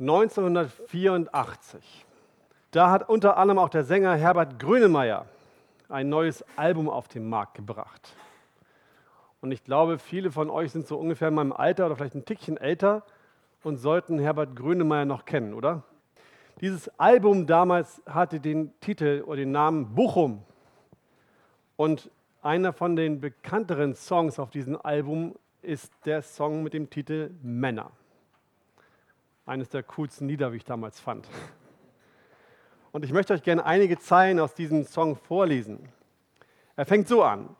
1984. Da hat unter anderem auch der Sänger Herbert Grönemeyer ein neues Album auf den Markt gebracht. Und ich glaube, viele von euch sind so ungefähr in meinem Alter oder vielleicht ein Tickchen älter und sollten Herbert Grönemeyer noch kennen, oder? Dieses Album damals hatte den Titel oder den Namen Bochum. Und einer von den bekannteren Songs auf diesem Album ist der Song mit dem Titel Männer. Eines der coolsten Lieder, wie ich damals fand. Und ich möchte euch gerne einige Zeilen aus diesem Song vorlesen. Er fängt so an.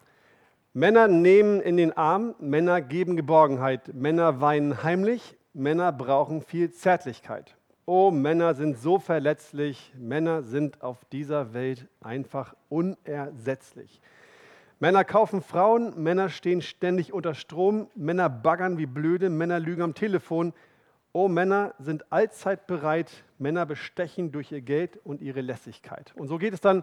Männer nehmen in den Arm, Männer geben Geborgenheit, Männer weinen heimlich, Männer brauchen viel Zärtlichkeit. Oh, Männer sind so verletzlich, Männer sind auf dieser Welt einfach unersetzlich. Männer kaufen Frauen, Männer stehen ständig unter Strom, Männer baggern wie blöde, Männer lügen am Telefon. Oh, Männer sind allzeit bereit, Männer bestechen durch ihr Geld und ihre Lässigkeit. Und so geht es dann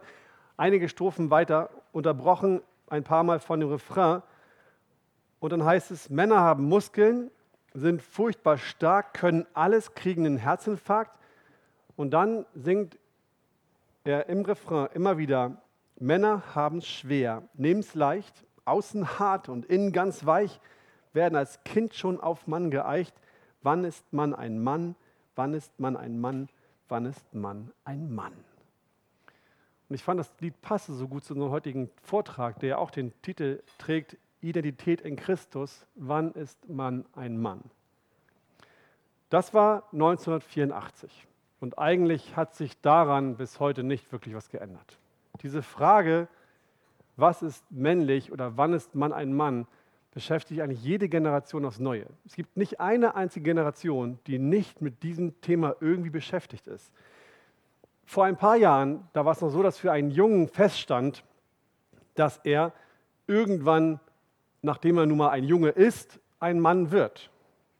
einige Strophen weiter, unterbrochen ein paar Mal von dem Refrain. Und dann heißt es, Männer haben Muskeln, sind furchtbar stark, können alles, kriegen einen Herzinfarkt. Und dann singt er im Refrain immer wieder, Männer haben es schwer, nehmen es leicht, außen hart und innen ganz weich, werden als Kind schon auf Mann geeicht. Wann ist man ein Mann? Wann ist man ein Mann? Wann ist man ein Mann? Und ich fand, das Lied passe so gut zu unserem heutigen Vortrag, der auch den Titel trägt, Identität in Christus. Wann ist man ein Mann? Das war 1984. Und eigentlich hat sich daran bis heute nicht wirklich was geändert. Diese Frage, was ist männlich oder wann ist man ein Mann, beschäftigt eigentlich jede Generation aufs Neue. Es gibt nicht eine einzige Generation, die nicht mit diesem Thema irgendwie beschäftigt ist. Vor ein paar Jahren, da war es noch so, dass für einen Jungen feststand, dass er irgendwann, nachdem er nun mal ein Junge ist, ein Mann wird.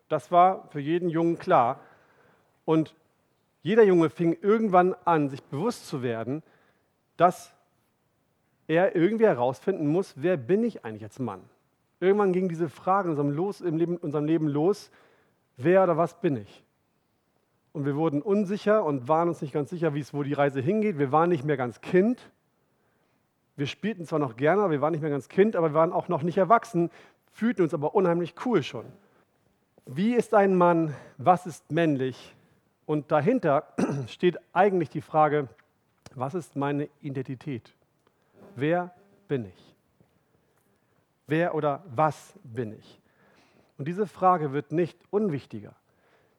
Das war für jeden Jungen klar. Und jeder Junge fing irgendwann an, sich bewusst zu werden, dass er irgendwie herausfinden muss, wer bin ich eigentlich als Mann? Irgendwann ging diese Frage in unserem, los, im Leben, unserem Leben los, wer oder was bin ich? Und wir wurden unsicher und waren uns nicht ganz sicher, wie es, wo die Reise hingeht. Wir waren nicht mehr ganz Kind. Wir spielten zwar noch gerne, aber wir waren nicht mehr ganz Kind, aber wir waren auch noch nicht erwachsen, fühlten uns aber unheimlich cool schon. Wie ist ein Mann? Was ist männlich? Und dahinter steht eigentlich die Frage, was ist meine Identität? Wer bin ich? Wer oder was bin ich? Und diese Frage wird nicht unwichtiger.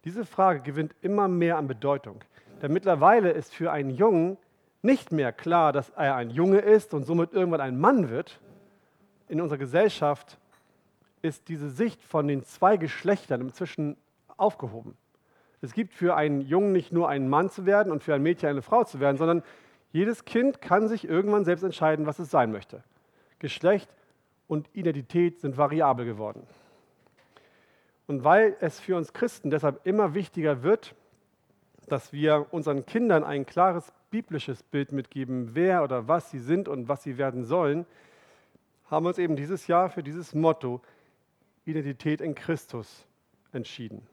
Diese Frage gewinnt immer mehr an Bedeutung. Denn mittlerweile ist für einen Jungen nicht mehr klar, dass er ein Junge ist und somit irgendwann ein Mann wird. In unserer Gesellschaft ist diese Sicht von den zwei Geschlechtern inzwischen aufgehoben. Es gibt für einen Jungen nicht nur einen Mann zu werden und für ein Mädchen eine Frau zu werden, sondern jedes Kind kann sich irgendwann selbst entscheiden, was es sein möchte. Geschlecht und Identität sind variabel geworden. Und weil es für uns Christen deshalb immer wichtiger wird, dass wir unseren Kindern ein klares biblisches Bild mitgeben, wer oder was sie sind und was sie werden sollen, haben wir uns eben dieses Jahr für dieses Motto Identität in Christus entschieden.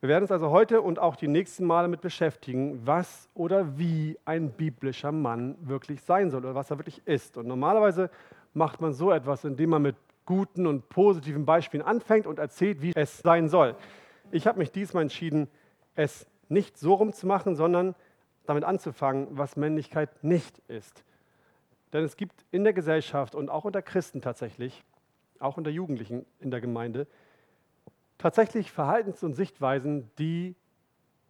Wir werden uns also heute und auch die nächsten Male damit beschäftigen, was oder wie ein biblischer Mann wirklich sein soll oder was er wirklich ist. Und normalerweise macht man so etwas, indem man mit guten und positiven Beispielen anfängt und erzählt, wie es sein soll. Ich habe mich diesmal entschieden, es nicht so rumzumachen, sondern damit anzufangen, was Männlichkeit nicht ist. Denn es gibt in der Gesellschaft und auch unter Christen tatsächlich, auch unter Jugendlichen in der Gemeinde, tatsächlich Verhaltens- und Sichtweisen, die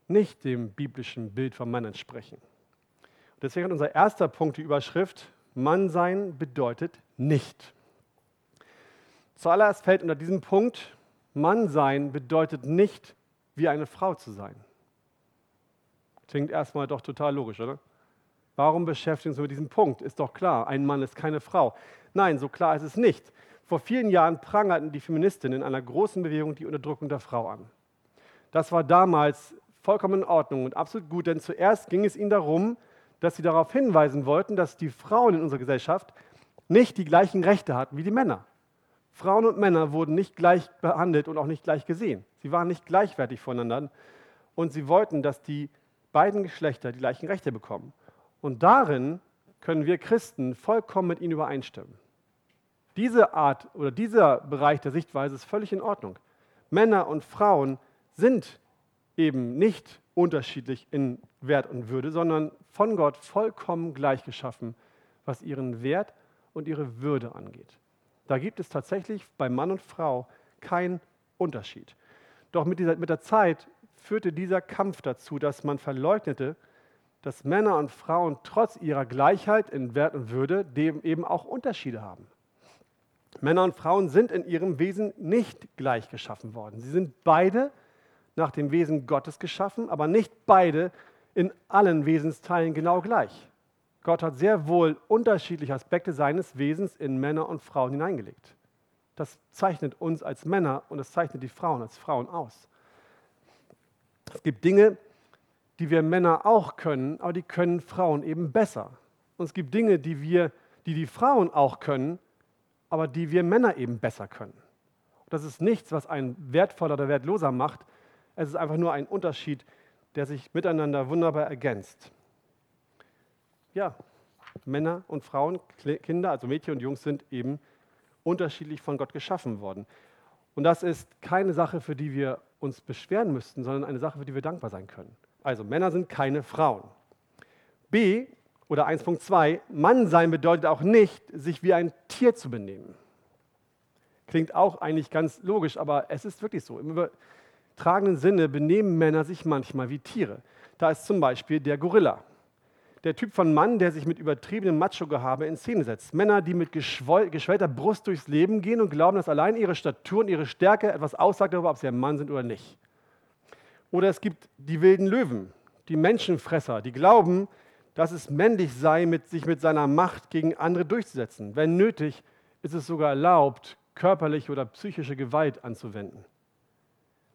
nicht dem biblischen Bild von Mann entsprechen. Deswegen hat unser erster Punkt die Überschrift, Mann sein bedeutet nicht. Zuallererst fällt unter diesem Punkt, Mann sein bedeutet nicht, wie eine Frau zu sein. Klingt erstmal doch total logisch, oder? Warum beschäftigen wir uns mit diesem Punkt? Ist doch klar, ein Mann ist keine Frau. Nein, so klar ist es nicht. Vor vielen Jahren prangerten die Feministinnen in einer großen Bewegung die Unterdrückung der Frau an. Das war damals vollkommen in Ordnung und absolut gut, denn zuerst ging es ihnen darum, dass sie darauf hinweisen wollten, dass die Frauen in unserer Gesellschaft nicht die gleichen Rechte hatten wie die Männer. Frauen und Männer wurden nicht gleich behandelt und auch nicht gleich gesehen. Sie waren nicht gleichwertig voneinander. und sie wollten, dass die beiden Geschlechter die gleichen Rechte bekommen. Und darin können wir Christen vollkommen mit ihnen übereinstimmen. Diese Art oder dieser Bereich der Sichtweise ist völlig in Ordnung. Männer und Frauen sind eben nicht unterschiedlich in Wert und Würde, sondern von Gott vollkommen gleich geschaffen, was ihren Wert und ihre Würde angeht. Da gibt es tatsächlich bei Mann und Frau keinen Unterschied. Doch mit, dieser, mit der Zeit führte dieser Kampf dazu, dass man verleugnete, dass Männer und Frauen trotz ihrer Gleichheit in Wert und Würde eben auch Unterschiede haben. Männer und Frauen sind in ihrem Wesen nicht gleich geschaffen worden. Sie sind beide nach dem Wesen Gottes geschaffen, aber nicht beide in allen Wesensteilen genau gleich. Gott hat sehr wohl unterschiedliche Aspekte seines Wesens in Männer und Frauen hineingelegt. Das zeichnet uns als Männer und das zeichnet die Frauen als Frauen aus. Es gibt Dinge, die wir Männer auch können, aber die können Frauen eben besser. Und es gibt Dinge, die wir, die die Frauen auch können, aber die wir Männer eben besser können. Das ist nichts, was einen wertvoller oder wertloser macht. Es ist einfach nur ein Unterschied, der sich miteinander wunderbar ergänzt. Ja, Männer und Frauen, Kinder, also Mädchen und Jungs sind eben unterschiedlich von Gott geschaffen worden. Und das ist keine Sache, für die wir uns beschweren müssten, sondern eine Sache, für die wir dankbar sein können. Also Männer sind keine Frauen. B oder 1.2, Mann sein bedeutet auch nicht, sich wie ein Tier zu benehmen. Klingt auch eigentlich ganz logisch, aber es ist wirklich so. Im übertragenen Sinne benehmen Männer sich manchmal wie Tiere. Da ist zum Beispiel der Gorilla der Typ von Mann, der sich mit übertriebenem Macho-Gehabe in Szene setzt. Männer, die mit geschwellter Brust durchs Leben gehen und glauben, dass allein ihre Statur und ihre Stärke etwas aussagt darüber, ob sie ein Mann sind oder nicht. Oder es gibt die wilden Löwen, die Menschenfresser, die glauben, dass es männlich sei, mit, sich mit seiner Macht gegen andere durchzusetzen. Wenn nötig, ist es sogar erlaubt, körperliche oder psychische Gewalt anzuwenden.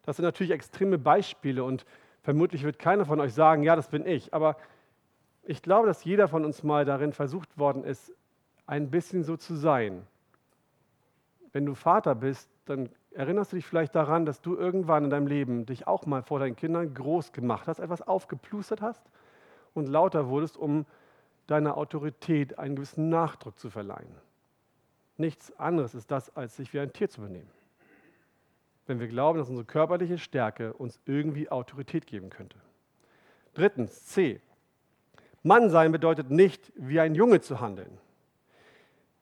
Das sind natürlich extreme Beispiele und vermutlich wird keiner von euch sagen, ja, das bin ich. Aber ich glaube, dass jeder von uns mal darin versucht worden ist, ein bisschen so zu sein. Wenn du Vater bist, dann erinnerst du dich vielleicht daran, dass du irgendwann in deinem Leben dich auch mal vor deinen Kindern groß gemacht hast, etwas aufgeplustert hast und lauter wurdest, um deiner Autorität einen gewissen Nachdruck zu verleihen. Nichts anderes ist das, als sich wie ein Tier zu benehmen. Wenn wir glauben, dass unsere körperliche Stärke uns irgendwie Autorität geben könnte. Drittens, C. Mann sein bedeutet nicht, wie ein Junge zu handeln.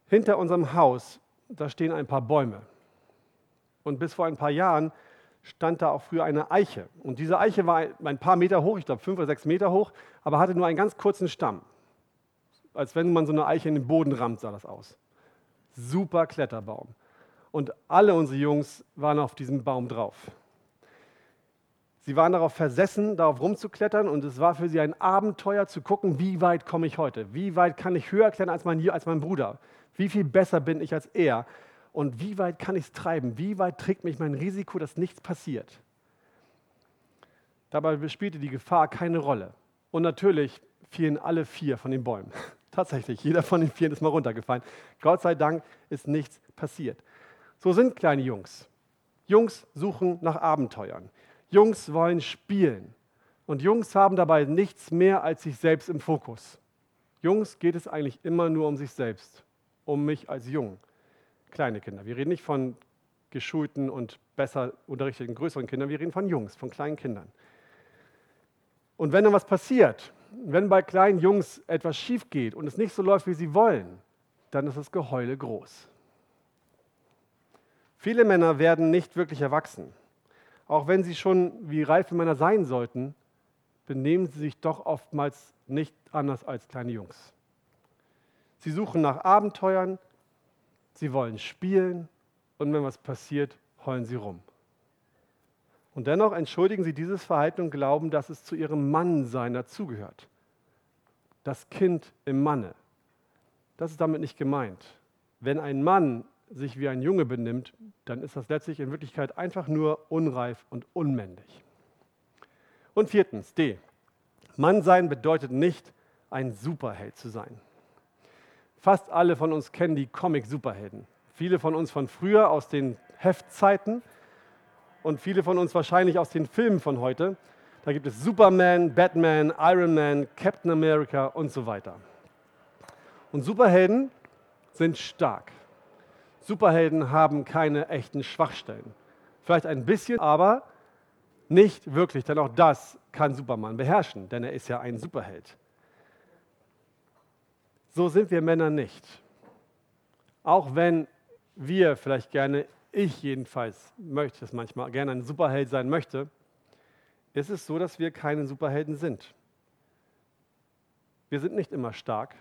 Hinter unserem Haus, da stehen ein paar Bäume. Und bis vor ein paar Jahren stand da auch früher eine Eiche. Und diese Eiche war ein paar Meter hoch, ich glaube fünf oder sechs Meter hoch, aber hatte nur einen ganz kurzen Stamm. Als wenn man so eine Eiche in den Boden rammt, sah das aus. Super Kletterbaum. Und alle unsere Jungs waren auf diesem Baum drauf. Sie waren darauf versessen, darauf rumzuklettern und es war für sie ein Abenteuer zu gucken, wie weit komme ich heute? Wie weit kann ich höher klettern als mein, als mein Bruder? Wie viel besser bin ich als er? Und wie weit kann ich es treiben? Wie weit trägt mich mein Risiko, dass nichts passiert? Dabei spielte die Gefahr keine Rolle. Und natürlich fielen alle vier von den Bäumen. Tatsächlich, jeder von den vier ist mal runtergefallen. Gott sei Dank ist nichts passiert. So sind kleine Jungs. Jungs suchen nach Abenteuern. Jungs wollen spielen. Und Jungs haben dabei nichts mehr als sich selbst im Fokus. Jungs geht es eigentlich immer nur um sich selbst, um mich als Jung. Kleine Kinder. Wir reden nicht von geschulten und besser unterrichteten größeren Kindern, wir reden von Jungs, von kleinen Kindern. Und wenn dann was passiert, wenn bei kleinen Jungs etwas schief geht und es nicht so läuft, wie sie wollen, dann ist das Geheule groß. Viele Männer werden nicht wirklich erwachsen. Auch wenn sie schon wie reife Männer sein sollten, benehmen sie sich doch oftmals nicht anders als kleine Jungs. Sie suchen nach Abenteuern, sie wollen spielen und wenn was passiert, heulen sie rum. Und dennoch entschuldigen sie dieses Verhalten und glauben, dass es zu ihrem Mannsein dazugehört. Das Kind im Manne. Das ist damit nicht gemeint. Wenn ein Mann sich wie ein Junge benimmt, dann ist das letztlich in Wirklichkeit einfach nur unreif und unmännlich. Und viertens, D. Mannsein bedeutet nicht, ein Superheld zu sein. Fast alle von uns kennen die Comic-Superhelden. Viele von uns von früher aus den Heftzeiten und viele von uns wahrscheinlich aus den Filmen von heute. Da gibt es Superman, Batman, Iron Man, Captain America und so weiter. Und Superhelden sind stark. Superhelden haben keine echten Schwachstellen. Vielleicht ein bisschen, aber nicht wirklich, denn auch das kann Superman beherrschen, denn er ist ja ein Superheld. So sind wir Männer nicht. Auch wenn wir vielleicht gerne, ich jedenfalls möchte es manchmal, gerne ein Superheld sein möchte, ist es so, dass wir keine Superhelden sind. Wir sind nicht immer stark.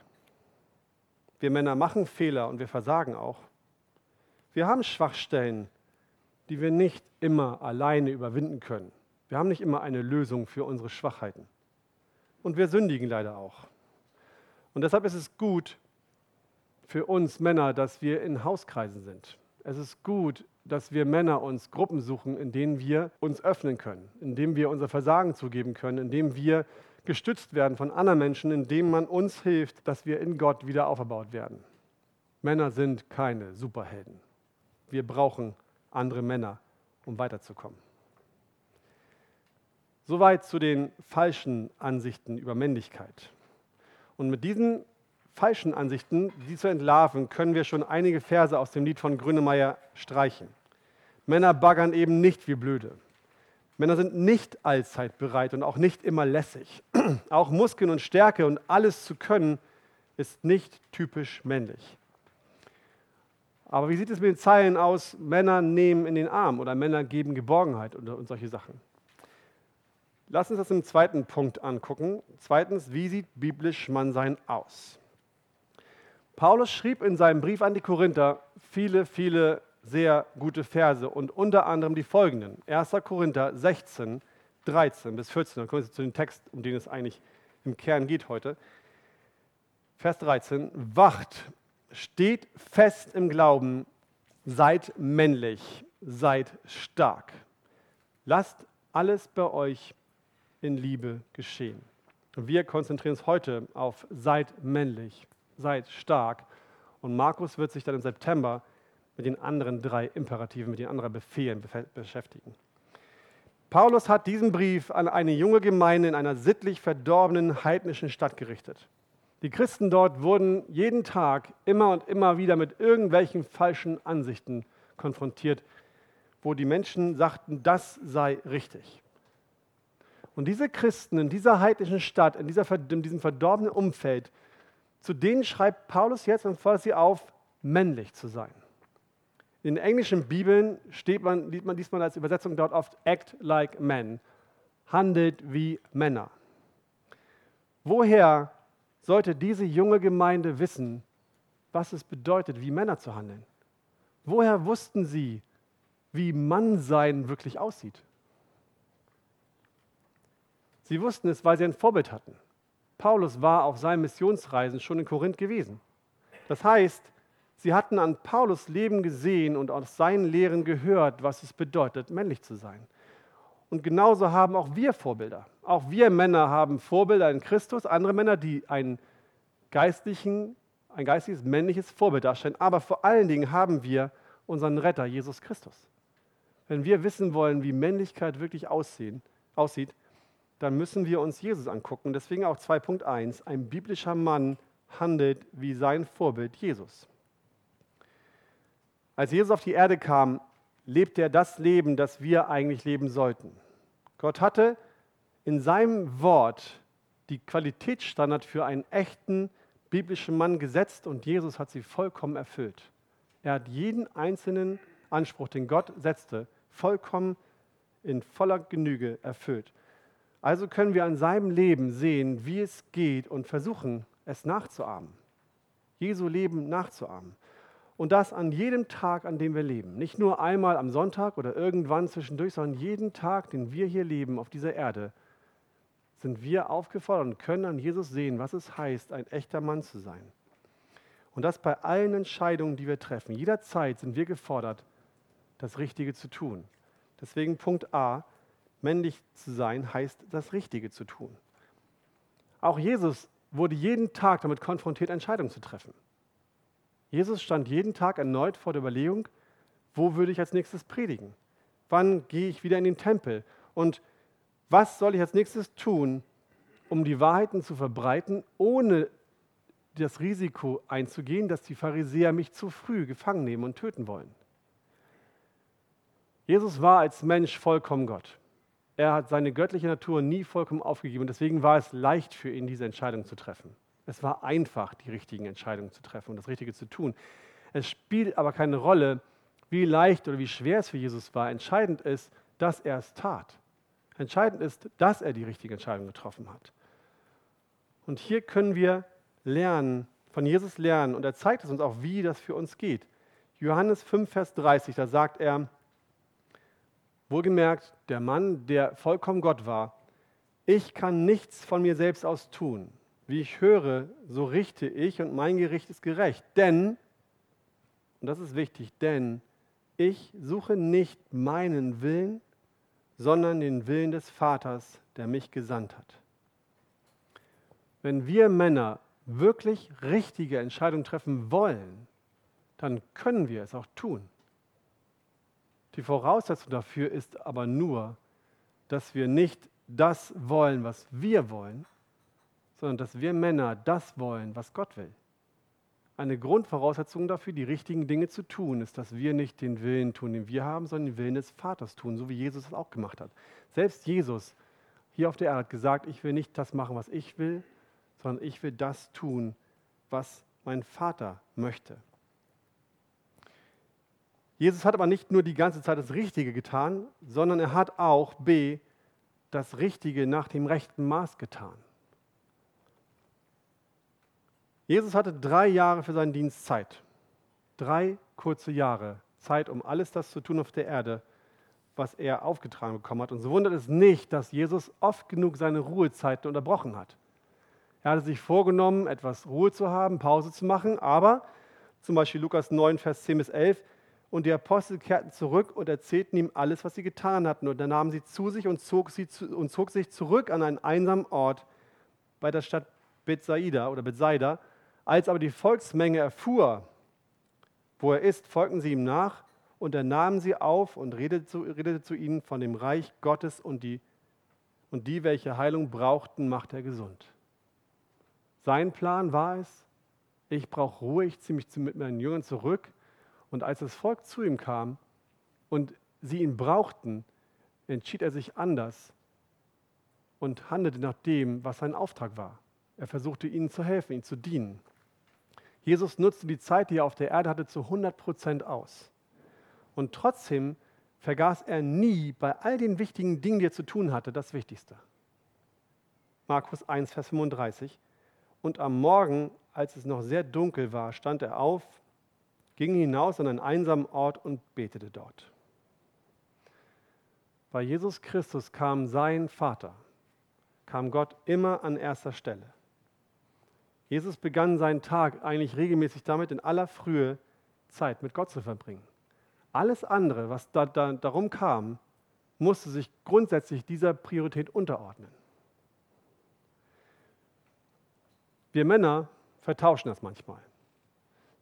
Wir Männer machen Fehler und wir versagen auch. Wir haben Schwachstellen, die wir nicht immer alleine überwinden können. Wir haben nicht immer eine Lösung für unsere Schwachheiten. Und wir sündigen leider auch. Und deshalb ist es gut für uns Männer, dass wir in Hauskreisen sind. Es ist gut, dass wir Männer uns Gruppen suchen, in denen wir uns öffnen können, in denen wir unser Versagen zugeben können, in denen wir gestützt werden von anderen Menschen, indem man uns hilft, dass wir in Gott wieder auferbaut werden. Männer sind keine Superhelden. Wir brauchen andere Männer, um weiterzukommen. Soweit zu den falschen Ansichten über Männlichkeit. Und mit diesen falschen Ansichten, die zu entlarven, können wir schon einige Verse aus dem Lied von Grünemeyer streichen. Männer baggern eben nicht wie blöde. Männer sind nicht allzeit bereit und auch nicht immer lässig. auch Muskeln und Stärke und alles zu können, ist nicht typisch männlich. Aber wie sieht es mit den Zeilen aus, Männer nehmen in den Arm oder Männer geben Geborgenheit und, solche Sachen? Lass uns das im zweiten Punkt angucken. Zweitens, wie sieht biblisch Mannsein aus? Paulus schrieb in seinem Brief an die Korinther viele, viele sehr gute Verse und unter anderem die folgenden. 1. Korinther 16, 13 bis 14. Dann kommen wir zu dem Text, um den es eigentlich im Kern geht heute. Vers 13. Wacht, steht fest im Glauben, seid männlich, seid stark. Lasst alles bei euch in Liebe geschehen. Und wir konzentrieren uns heute auf seid männlich, seid stark. Und Markus wird sich dann im September mit den anderen drei Imperativen, mit den anderen Befehlen beschäftigen. Paulus hat diesen Brief an eine junge Gemeinde in einer sittlich verdorbenen heidnischen Stadt gerichtet. Die Christen dort wurden jeden Tag immer und immer wieder mit irgendwelchen falschen Ansichten konfrontiert, wo die Menschen sagten, das sei richtig. Und diese Christen in dieser heidnischen Stadt, in, dieser, in diesem verdorbenen Umfeld, zu denen schreibt Paulus jetzt und fordert sie auf, männlich zu sein. In den englischen Bibeln steht man, liest man, liest man als Übersetzung dort oft act like men, handelt wie Männer. Woher sollte diese junge Gemeinde wissen, was es bedeutet, wie Männer zu handeln? Woher wussten sie, wie Mannsein wirklich aussieht? Sie wussten es, weil sie ein Vorbild hatten. Paulus war auf seinen Missionsreisen schon in Korinth gewesen. Das heißt, sie hatten an Paulus Leben gesehen und aus seinen Lehren gehört, was es bedeutet, männlich zu sein. Und genauso haben auch wir Vorbilder. Auch wir Männer haben Vorbilder in Christus, andere Männer, die ein, geistlichen, ein geistiges männliches Vorbild darstellen. Aber vor allen Dingen haben wir unseren Retter, Jesus Christus. Wenn wir wissen wollen, wie Männlichkeit wirklich aussehen, aussieht, dann müssen wir uns Jesus angucken. Deswegen auch 2.1, ein biblischer Mann handelt wie sein Vorbild Jesus. Als Jesus auf die Erde kam, lebte er das Leben, das wir eigentlich leben sollten. Gott hatte in seinem Wort die Qualitätsstandard für einen echten biblischen Mann gesetzt und Jesus hat sie vollkommen erfüllt. Er hat jeden einzelnen Anspruch, den Gott setzte, vollkommen in voller Genüge erfüllt. Also können wir an seinem Leben sehen, wie es geht und versuchen, es nachzuahmen. Jesu Leben nachzuahmen. Und das an jedem Tag, an dem wir leben. Nicht nur einmal am Sonntag oder irgendwann zwischendurch, sondern jeden Tag, den wir hier leben auf dieser Erde, sind wir aufgefordert und können an Jesus sehen, was es heißt, ein echter Mann zu sein. Und das bei allen Entscheidungen, die wir treffen. Jederzeit sind wir gefordert, das Richtige zu tun. Deswegen Punkt A, Männlich zu sein heißt, das Richtige zu tun. Auch Jesus wurde jeden Tag damit konfrontiert, Entscheidungen zu treffen. Jesus stand jeden Tag erneut vor der Überlegung, wo würde ich als nächstes predigen? Wann gehe ich wieder in den Tempel? Und Was soll ich als nächstes tun, um die Wahrheiten zu verbreiten, ohne das Risiko einzugehen, dass die Pharisäer mich zu früh gefangen nehmen und töten wollen? Jesus war als Mensch vollkommen Gott. Er hat seine göttliche Natur nie vollkommen aufgegeben und deswegen war es leicht für ihn, diese Entscheidung zu treffen. Es war einfach, die richtigen Entscheidungen zu treffen und das Richtige zu tun. Es spielt aber keine Rolle, wie leicht oder wie schwer es für Jesus war. Entscheidend ist, dass er es tat. Entscheidend ist, dass er die richtige Entscheidung getroffen hat. Und hier können wir lernen, von Jesus lernen und er zeigt es uns auch, wie das für uns geht. Johannes 5, Vers 30, da sagt er, wohlgemerkt, der Mann, der vollkommen Gott war, ich kann nichts von mir selbst aus tun. Wie ich höre, so richte ich und mein Gericht ist gerecht. Denn, und das ist wichtig, denn ich suche nicht meinen Willen, sondern den Willen des Vaters, der mich gesandt hat. Wenn wir Männer wirklich richtige Entscheidungen treffen wollen, dann können wir es auch tun. Die Voraussetzung dafür ist aber nur, dass wir nicht das wollen, was wir wollen, sondern dass wir Männer das wollen, was Gott will. Eine Grundvoraussetzung dafür, die richtigen Dinge zu tun, ist, dass wir nicht den Willen tun, den wir haben, sondern den Willen des Vaters tun, so wie Jesus es auch gemacht hat. Selbst Jesus hier auf der Erde hat gesagt, ich will nicht das machen, was ich will, sondern ich will das tun, was mein Vater möchte. Jesus hat aber nicht nur die ganze Zeit das Richtige getan, sondern er hat auch B, das Richtige nach dem rechten Maß getan. Jesus hatte drei Jahre für seinen Dienst Zeit. Drei kurze Jahre Zeit, um alles das zu tun auf der Erde, was er aufgetragen bekommen hat. Und so wundert es nicht, dass Jesus oft genug seine Ruhezeiten unterbrochen hat. Er hatte sich vorgenommen, etwas Ruhe zu haben, Pause zu machen, aber zum Beispiel Lukas 9, Vers 10 bis 11, und die Apostel kehrten zurück und erzählten ihm alles, was sie getan hatten. Und dann nahmen sie zu sich und zog, sie zu, und zog sich zurück an einen einsamen Ort bei der Stadt Bethsaida oder Bethsaida als aber die Volksmenge erfuhr, wo er ist, folgten sie ihm nach und er nahm sie auf und redete zu, redete zu ihnen von dem Reich Gottes und die, und die, welche Heilung brauchten, macht er gesund. Sein Plan war es, ich brauche Ruhe, ich ziehe mich mit meinen Jüngern zurück. Und als das Volk zu ihm kam und sie ihn brauchten, entschied er sich anders und handelte nach dem, was sein Auftrag war. Er versuchte ihnen zu helfen, ihnen zu dienen. Jesus nutzte die Zeit, die er auf der Erde hatte, zu 100 Prozent aus. Und trotzdem vergaß er nie bei all den wichtigen Dingen, die er zu tun hatte, das Wichtigste. Markus 1, Vers 35. Und am Morgen, als es noch sehr dunkel war, stand er auf, ging hinaus an einen einsamen Ort und betete dort. Bei Jesus Christus kam sein Vater, kam Gott immer an erster Stelle. Jesus begann seinen Tag eigentlich regelmäßig damit, in aller Frühe Zeit mit Gott zu verbringen. Alles andere, was da, da, darum kam, musste sich grundsätzlich dieser Priorität unterordnen. Wir Männer vertauschen das manchmal.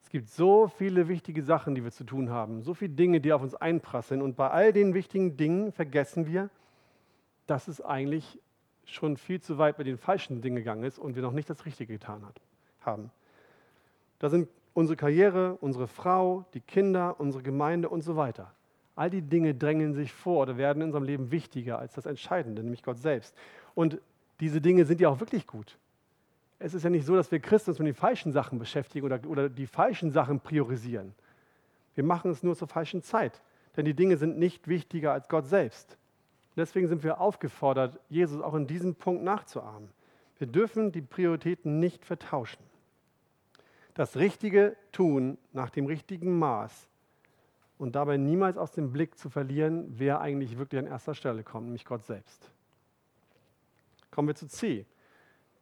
Es gibt so viele wichtige Sachen, die wir zu tun haben, so viele Dinge, die auf uns einprasseln. Und bei all den wichtigen Dingen vergessen wir, dass es eigentlich schon viel zu weit mit den falschen Dingen gegangen ist und wir noch nicht das Richtige getan hat, haben. Da sind unsere Karriere, unsere Frau, die Kinder, unsere Gemeinde und so weiter. All die Dinge drängen sich vor oder werden in unserem Leben wichtiger als das Entscheidende, nämlich Gott selbst. Und diese Dinge sind ja auch wirklich gut. Es ist ja nicht so, dass wir Christen uns mit den falschen Sachen beschäftigen oder, oder die falschen Sachen priorisieren. Wir machen es nur zur falschen Zeit, denn die Dinge sind nicht wichtiger als Gott selbst. Deswegen sind wir aufgefordert, Jesus auch in diesem Punkt nachzuahmen. Wir dürfen die Prioritäten nicht vertauschen. Das Richtige tun nach dem richtigen Maß und dabei niemals aus dem Blick zu verlieren, wer eigentlich wirklich an erster Stelle kommt, nämlich Gott selbst. Kommen wir zu C.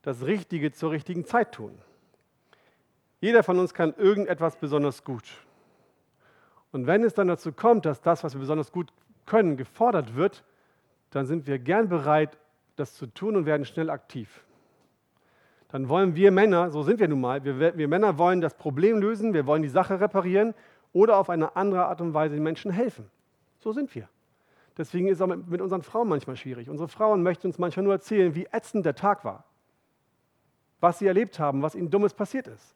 Das Richtige zur richtigen Zeit tun. Jeder von uns kann irgendetwas besonders gut. Und wenn es dann dazu kommt, dass das, was wir besonders gut können, gefordert wird, dann sind wir gern bereit, das zu tun und werden schnell aktiv. Dann wollen wir Männer, so sind wir nun mal, wir, wir Männer wollen das Problem lösen, wir wollen die Sache reparieren oder auf eine andere Art und Weise den Menschen helfen. So sind wir. Deswegen ist es auch mit, unseren Frauen manchmal schwierig. Unsere Frauen möchten uns manchmal nur erzählen, wie ätzend der Tag war, was sie erlebt haben, was ihnen Dummes passiert ist.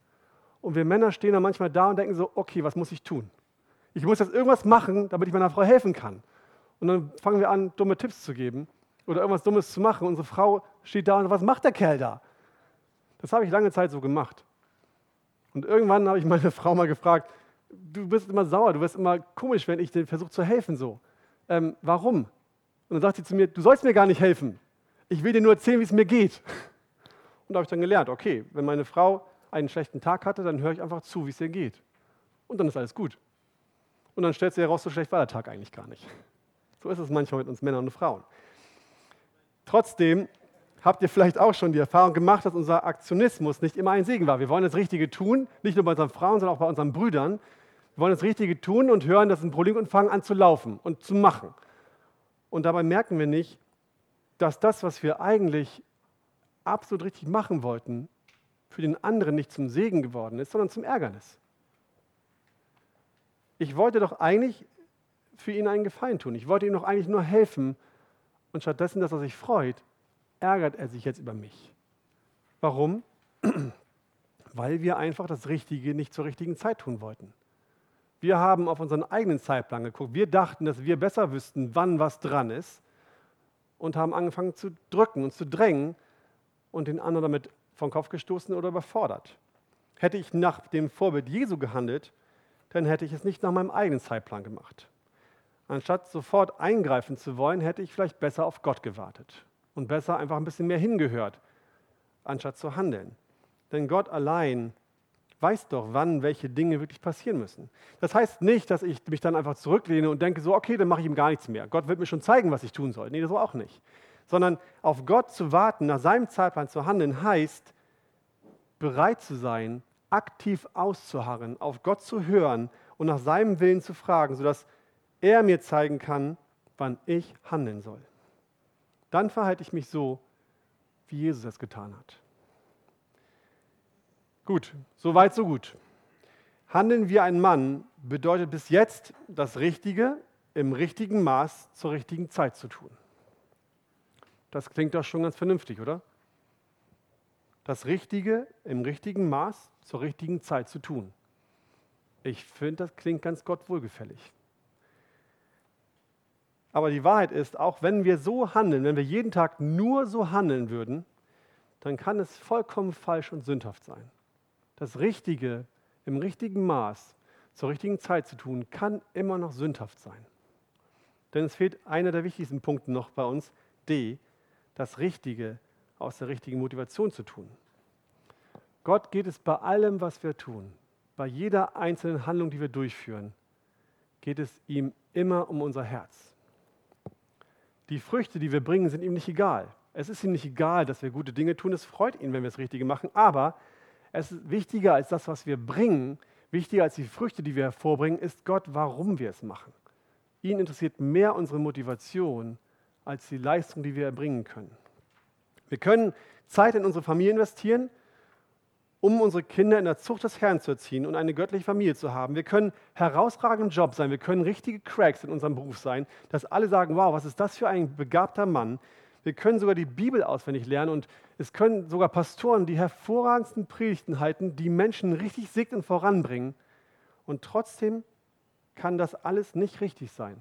Und wir Männer stehen dann manchmal da und denken so, okay, was muss ich tun? Ich muss jetzt irgendwas machen, damit ich meiner Frau helfen kann. Und dann fangen wir an, dumme Tipps zu geben oder irgendwas Dummes zu machen. Unsere Frau steht da und sagt, was macht der Kerl da? Das habe ich lange Zeit so gemacht. Und irgendwann habe ich meine Frau mal gefragt, du bist immer sauer, du wirst immer komisch, wenn ich dir versuche zu helfen so ähm, warum? Und dann sagt sie zu mir, du sollst mir gar nicht helfen. Ich will dir nur erzählen, wie es mir geht. Und da habe ich dann gelernt, okay, wenn meine Frau einen schlechten Tag hatte, dann höre ich einfach zu, wie es ihr geht. Und dann ist alles gut. Und dann stellt sie heraus, so schlecht war der Tag eigentlich gar nicht. So ist es manchmal mit uns Männern und Frauen. Trotzdem habt ihr vielleicht auch schon die Erfahrung gemacht, dass unser Aktionismus nicht immer ein Segen war. Wir wollen das Richtige tun, nicht nur bei unseren Frauen, sondern auch bei unseren Brüdern. Wir wollen das Richtige tun und hören, das ist ein Problem und fangen an zu laufen und zu machen. Und dabei merken wir nicht, dass das, was wir eigentlich absolut richtig machen wollten, für den anderen nicht zum Segen geworden ist, sondern zum Ärgernis. Ich wollte doch eigentlich für ihn einen Gefallen tun. Ich wollte ihm doch eigentlich nur helfen. Und stattdessen, dass er sich freut, ärgert er sich jetzt über mich. Warum? Weil wir einfach das Richtige nicht zur richtigen Zeit tun wollten. Wir haben auf unseren eigenen Zeitplan geguckt. Wir dachten, dass wir besser wüssten, wann was dran ist und haben angefangen zu drücken und zu drängen und den anderen damit vom Kopf gestoßen oder überfordert. Hätte ich nach dem Vorbild Jesu gehandelt, dann hätte ich es nicht nach meinem eigenen Zeitplan gemacht. Anstatt sofort eingreifen zu wollen, hätte ich vielleicht besser auf Gott gewartet und besser einfach ein bisschen mehr hingehört, anstatt zu handeln. Denn Gott allein weiß doch, wann welche Dinge wirklich passieren müssen. Das heißt nicht, dass ich mich dann einfach zurücklehne und denke, so, okay, dann mache ich ihm gar nichts mehr. Gott wird mir schon zeigen, was ich tun soll. Nee, das war auch nicht. Sondern auf Gott zu warten, nach seinem Zeitplan zu handeln, heißt, bereit zu sein, aktiv auszuharren, auf Gott zu hören und nach seinem Willen zu fragen, sodass er mir zeigen kann, wann ich handeln soll. Dann verhalte ich mich so, wie Jesus es getan hat. Gut, so weit, so gut. Handeln wir ein Mann bedeutet bis jetzt das Richtige im richtigen Maß zur richtigen Zeit zu tun. Das klingt doch schon ganz vernünftig, oder? Das Richtige im richtigen Maß zur richtigen Zeit zu tun. Ich finde, das klingt ganz Gott wohlgefällig. Aber die Wahrheit ist, auch wenn wir so handeln, wenn wir jeden Tag nur so handeln würden, dann kann es vollkommen falsch und sündhaft sein das Richtige im richtigen Maß zur richtigen Zeit zu tun, kann immer noch sündhaft sein. Denn es fehlt einer der wichtigsten Punkte noch bei uns, D, das Richtige aus der richtigen Motivation zu tun. Gott geht es bei allem, was wir tun, bei jeder einzelnen Handlung, die wir durchführen, geht es ihm immer um unser Herz. Die Früchte, die wir bringen, sind ihm nicht egal. Es ist ihm nicht egal, dass wir gute Dinge tun. Es freut ihn, wenn wir das Richtige machen. Aber es ist wichtiger als das, was wir bringen, wichtiger als die Früchte, die wir hervorbringen, ist Gott, warum wir es machen. Ihn interessiert mehr unsere Motivation als die Leistung, die wir erbringen können. Wir können Zeit in unsere Familie investieren, um unsere Kinder in der Zucht des Herrn zu erziehen und eine göttliche Familie zu haben. Wir können herausragend im Job sein, wir können richtige Cracks in unserem Beruf sein, dass alle sagen, wow, was ist das für ein begabter Mann, wir können sogar die Bibel auswendig lernen und es können sogar Pastoren die hervorragendsten Predigten halten, die Menschen richtig segnen voranbringen. Und trotzdem kann das alles nicht richtig sein.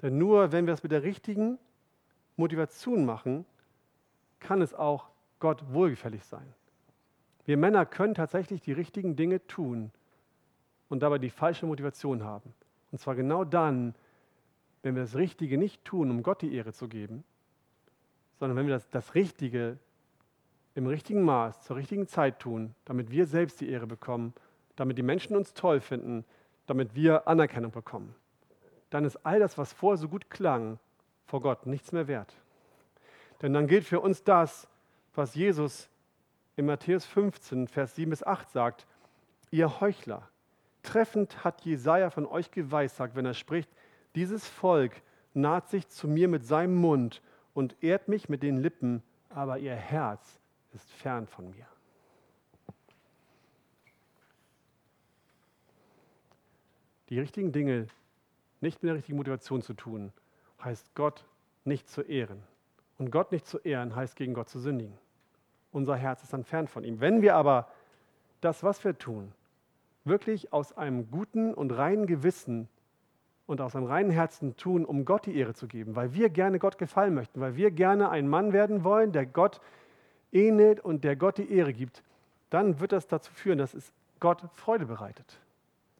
Denn nur wenn wir es mit der richtigen Motivation machen, kann es auch Gott wohlgefällig sein. Wir Männer können tatsächlich die richtigen Dinge tun und dabei die falsche Motivation haben. Und zwar genau dann, wenn wir das Richtige nicht tun, um Gott die Ehre zu geben, sondern wenn wir das, das Richtige im richtigen Maß, zur richtigen Zeit tun, damit wir selbst die Ehre bekommen, damit die Menschen uns toll finden, damit wir Anerkennung bekommen, dann ist all das, was vorher so gut klang, vor Gott nichts mehr wert. Denn dann gilt für uns das, was Jesus in Matthäus 15, Vers 7 bis 8 sagt, ihr Heuchler, treffend hat Jesaja von euch geweissagt, wenn er spricht, dieses Volk naht sich zu mir mit seinem Mund und ehrt mich mit den Lippen, aber ihr Herz ist fern von mir. Die richtigen Dinge nicht mit der richtigen Motivation zu tun heißt Gott nicht zu ehren. Und Gott nicht zu ehren heißt gegen Gott zu sündigen. Unser Herz ist dann fern von ihm. Wenn wir aber das, was wir tun, wirklich aus einem guten und reinen Gewissen und aus einem reinen Herzen tun, um Gott die Ehre zu geben, weil wir gerne Gott gefallen möchten, weil wir gerne ein Mann werden wollen, der Gott ähnelt und der Gott die Ehre gibt, dann wird das dazu führen, dass es Gott Freude bereitet.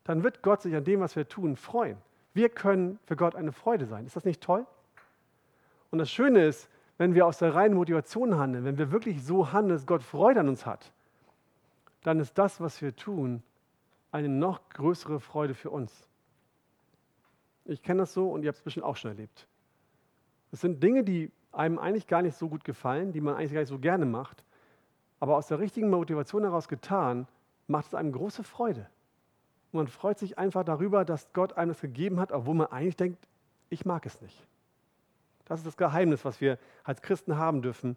Dann wird Gott sich an dem, was wir tun, freuen. Wir können für Gott eine Freude sein. Ist das nicht toll? Und das Schöne ist, wenn wir aus der reinen Motivation handeln, wenn wir wirklich so handeln, dass Gott Freude an uns hat, dann ist das, was wir tun, eine noch größere Freude für uns. Ich kenne das so und ihr habt es bestimmt auch schon erlebt. Es sind Dinge, die einem eigentlich gar nicht so gut gefallen, die man eigentlich gar nicht so gerne macht, aber aus der richtigen Motivation heraus getan, macht es einem große Freude. Und man freut sich einfach darüber, dass Gott einem das gegeben hat, obwohl man eigentlich denkt, ich mag es nicht. Das ist das Geheimnis, was wir als Christen haben dürfen,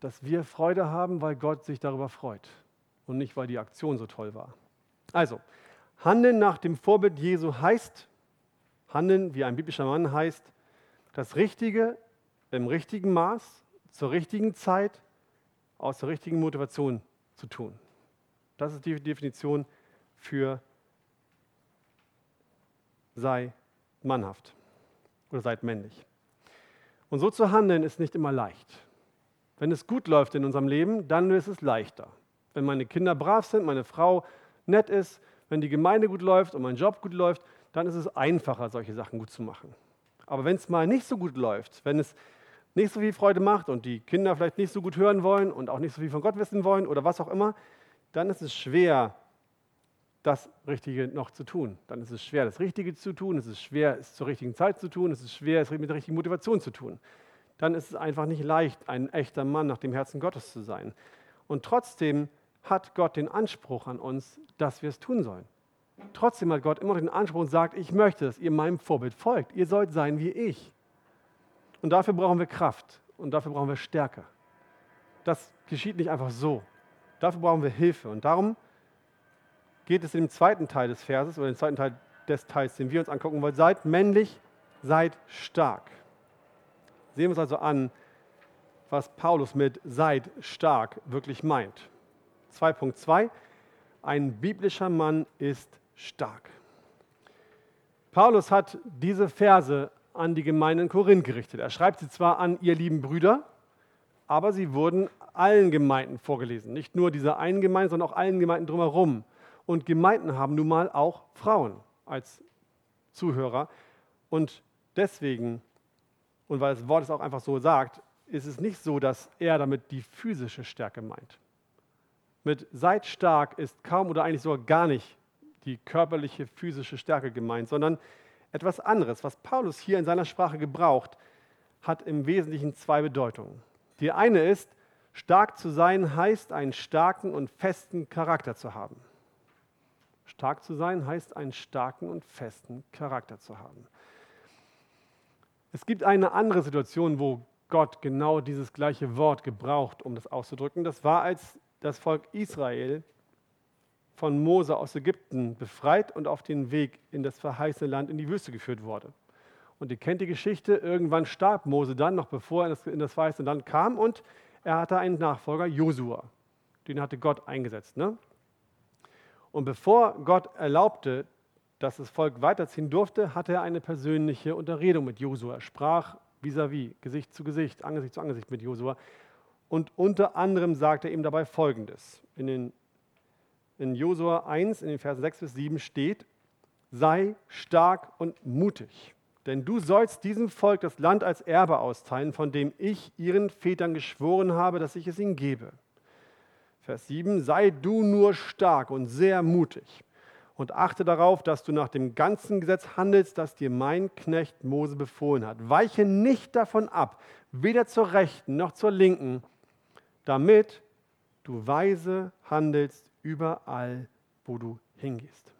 dass wir Freude haben, weil Gott sich darüber freut und nicht, weil die Aktion so toll war. Also, Handeln nach dem Vorbild Jesu heißt, Handeln wie ein biblischer Mann heißt, das Richtige im richtigen Maß, zur richtigen Zeit, aus der richtigen Motivation zu tun. Das ist die Definition für sei mannhaft oder seid männlich. Und so zu handeln ist nicht immer leicht. Wenn es gut läuft in unserem Leben, dann ist es leichter. Wenn meine Kinder brav sind, meine Frau nett ist, wenn die Gemeinde gut läuft und mein Job gut läuft, dann ist es einfacher, solche Sachen gut zu machen. Aber wenn es mal nicht so gut läuft, wenn es nicht so viel Freude macht und die Kinder vielleicht nicht so gut hören wollen und auch nicht so viel von Gott wissen wollen oder was auch immer, dann ist es schwer, das Richtige noch zu tun. Dann ist es schwer, das Richtige zu tun, es ist schwer, es zur richtigen Zeit zu tun, es ist schwer, es mit der richtigen Motivation zu tun. Dann ist es einfach nicht leicht, ein echter Mann nach dem Herzen Gottes zu sein. Und trotzdem hat Gott den Anspruch an uns, dass wir es tun sollen. Trotzdem hat Gott immer den Anspruch und sagt, ich möchte, dass ihr meinem Vorbild folgt. Ihr sollt sein wie ich. Und dafür brauchen wir Kraft und dafür brauchen wir Stärke. Das geschieht nicht einfach so. Dafür brauchen wir Hilfe. Und darum geht es im zweiten Teil des Verses oder im zweiten Teil des Teils, den wir uns angucken wollen. Seid männlich, seid stark. Sehen wir uns also an, was Paulus mit seid stark wirklich meint. 2.2 Ein biblischer Mann ist stark. Paulus hat diese Verse an die Gemeinde in Korinth gerichtet. Er schreibt sie zwar an ihr lieben Brüder, aber sie wurden allen Gemeinden vorgelesen. Nicht nur dieser einen Gemeinde, sondern auch allen Gemeinden drumherum. Und Gemeinden haben nun mal auch Frauen als Zuhörer. Und deswegen, und weil das Wort es auch einfach so sagt, ist es nicht so, dass er damit die physische Stärke meint. Mit seid stark ist kaum oder eigentlich sogar gar nicht die körperliche, physische Stärke gemeint, sondern etwas anderes. Was Paulus hier in seiner Sprache gebraucht, hat im Wesentlichen zwei Bedeutungen. Die eine ist, stark zu sein heißt, einen starken und festen Charakter zu haben. Stark zu sein heißt, einen starken und festen Charakter zu haben. Es gibt eine andere Situation, wo Gott genau dieses gleiche Wort gebraucht, um das auszudrücken. Das war, als das Volk Israel von Mose aus Ägypten befreit und auf den Weg in das verheißene Land in die Wüste geführt wurde. Und ihr kennt die Geschichte, irgendwann starb Mose dann, noch bevor er in das, verheißene Land kam, und er hatte einen Nachfolger, Josua. Den hatte Gott eingesetzt. Ne? Und bevor Gott erlaubte, dass das Volk weiterziehen durfte, hatte er eine persönliche Unterredung mit Josua. Er sprach vis-à-vis, -vis, Gesicht zu Gesicht, Angesicht zu Angesicht mit Josua. Und unter anderem sagte er ihm dabei Folgendes. In, den, in Josua 1, in den Versen 6 bis 7 steht, sei stark und mutig, denn du sollst diesem Volk das Land als Erbe austeilen, von dem ich ihren Vätern geschworen habe, dass ich es ihnen gebe. Vers 7, sei du nur stark und sehr mutig und achte darauf, dass du nach dem ganzen Gesetz handelst, das dir mein Knecht Mose befohlen hat. Weiche nicht davon ab, weder zur rechten noch zur linken, damit du weise handelst überall, wo du hingehst.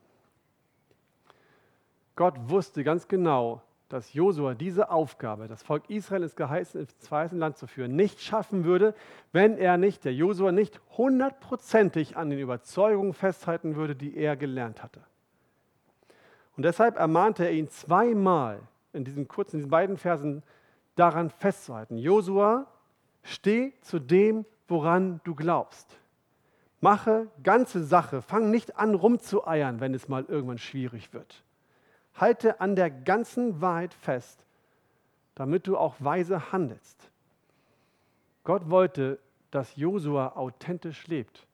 Gott wusste ganz genau, dass Josua diese Aufgabe, das Volk Israel ins verheißene Land zu führen, nicht schaffen würde, wenn er nicht, der Josua nicht hundertprozentig an den Überzeugungen festhalten würde, die er gelernt hatte. Und deshalb ermahnte er ihn zweimal in diesen kurzen, in diesen beiden Versen daran festzuhalten. Josua, steh zu dem, woran du glaubst. Mache ganze Sache. Fang nicht an, rumzueiern, wenn es mal irgendwann schwierig wird. Halte an der ganzen Wahrheit fest, damit du auch weise handelst. Gott wollte, dass Josua authentisch lebt.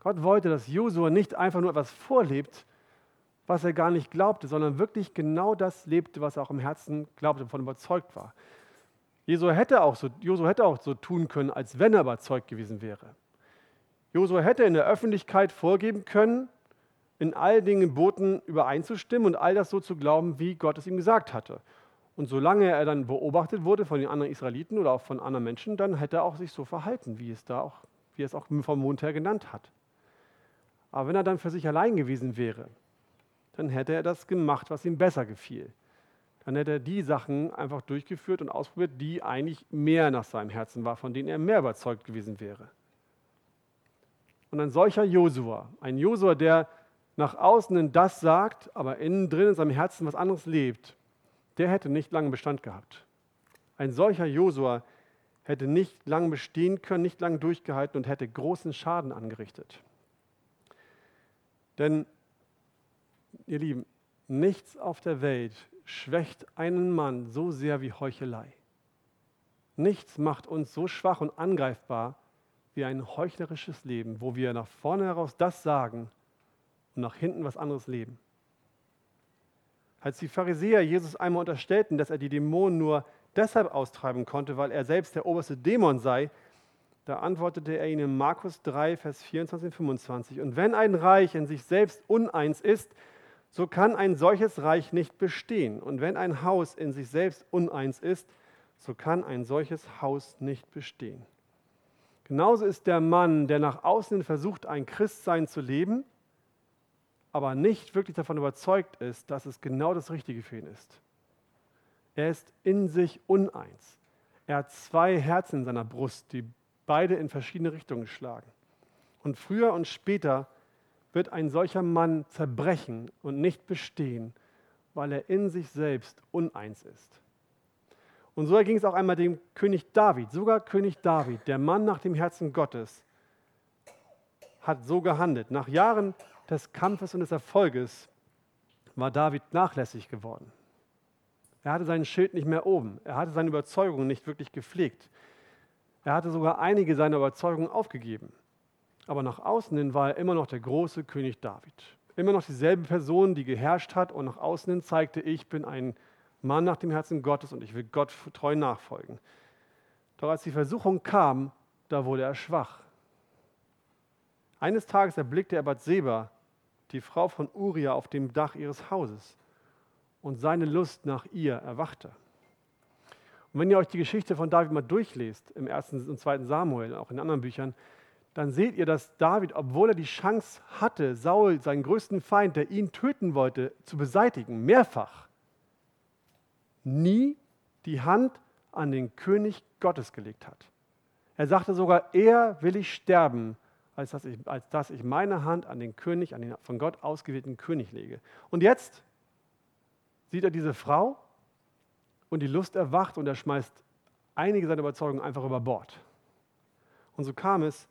Gott wollte, dass Josua nicht einfach nur etwas vorlebt, was er gar nicht glaubte, sondern wirklich genau das lebte, was er auch im Herzen glaubte und davon überzeugt war. Josua hätte, auch so, hätte auch so tun können, als wenn er überzeugt gewesen wäre. Josua hätte in der Öffentlichkeit vorgeben können, in all den Geboten übereinzustimmen und all das so zu glauben, wie Gott es ihm gesagt hatte. Und solange er dann beobachtet wurde von den anderen Israeliten oder auch von anderen Menschen, dann hätte er auch sich so verhalten, wie es da auch, wie es auch vom Mond her genannt hat. Aber wenn er dann für sich allein gewesen wäre, dann hätte er das gemacht, was ihm besser gefiel. Dann hätte er die Sachen einfach durchgeführt und ausprobiert, die eigentlich mehr nach seinem Herzen war, von denen er mehr überzeugt gewesen wäre. Und ein solcher Josua, ein Josua, der nach außen das sagt, aber innen drin in seinem Herzen was anderes lebt, der hätte nicht lange Bestand gehabt. Ein solcher Josua hätte nicht lange bestehen können, nicht lange durchgehalten und hätte großen Schaden angerichtet. Denn, ihr Lieben, nichts auf der Welt schwächt einen Mann so sehr wie Heuchelei. Nichts macht uns so schwach und angreifbar wie ein heuchlerisches Leben, wo wir nach vorne heraus das sagen und nach hinten was anderes leben. Als die Pharisäer Jesus einmal unterstellten, dass er die Dämonen nur deshalb austreiben konnte, weil er selbst der oberste Dämon sei, da antwortete er ihnen in Markus 3, Vers 24 und 25. Und wenn ein Reich in sich selbst uneins ist, so kann ein solches Reich nicht bestehen. Und wenn ein Haus in sich selbst uneins ist, so kann ein solches Haus nicht bestehen. Genauso ist der Mann, der nach außen versucht, ein Christsein zu leben, aber nicht wirklich davon überzeugt ist, dass es genau das Richtige für ihn ist. Er ist in sich uneins. Er hat zwei Herzen in seiner Brust, die beide in verschiedene Richtungen schlagen. Und früher und später wird ein solcher Mann zerbrechen und nicht bestehen, weil er in sich selbst uneins ist. Und so ging es auch einmal dem König David. Sogar König David, der Mann nach dem Herzen Gottes, hat so gehandelt. Nach Jahren des Kampfes und des Erfolges war David nachlässig geworden. Er hatte sein Schild nicht mehr oben. Er hatte seine Überzeugungen nicht wirklich gepflegt. Er hatte sogar einige seiner Überzeugungen aufgegeben. Aber nach außen hin war er immer noch der große König David. Immer noch dieselbe Person, die geherrscht hat und nach außen hin zeigte, ich bin ein Mann nach dem Herzen Gottes und ich will Gott treu nachfolgen. Doch als die Versuchung kam, da wurde er schwach. Eines Tages erblickte er Bathseba, die Frau von Uria, auf dem Dach ihres Hauses und seine Lust nach ihr erwachte. Und wenn ihr euch die Geschichte von David mal durchlest, im ersten und zweiten Samuel, auch in anderen Büchern, dann seht ihr, dass David, obwohl er die Chance hatte, Saul, seinen größten Feind, der ihn töten wollte, zu beseitigen, mehrfach, nie die Hand an den König Gottes gelegt hat. Er sagte sogar, eher will ich sterben, als dass ich, als dass ich meine Hand an den König, an den von Gott ausgewählten König lege. Und jetzt sieht er diese Frau und die Lust erwacht und er schmeißt einige seiner Überzeugungen einfach über Bord. Und so kam es,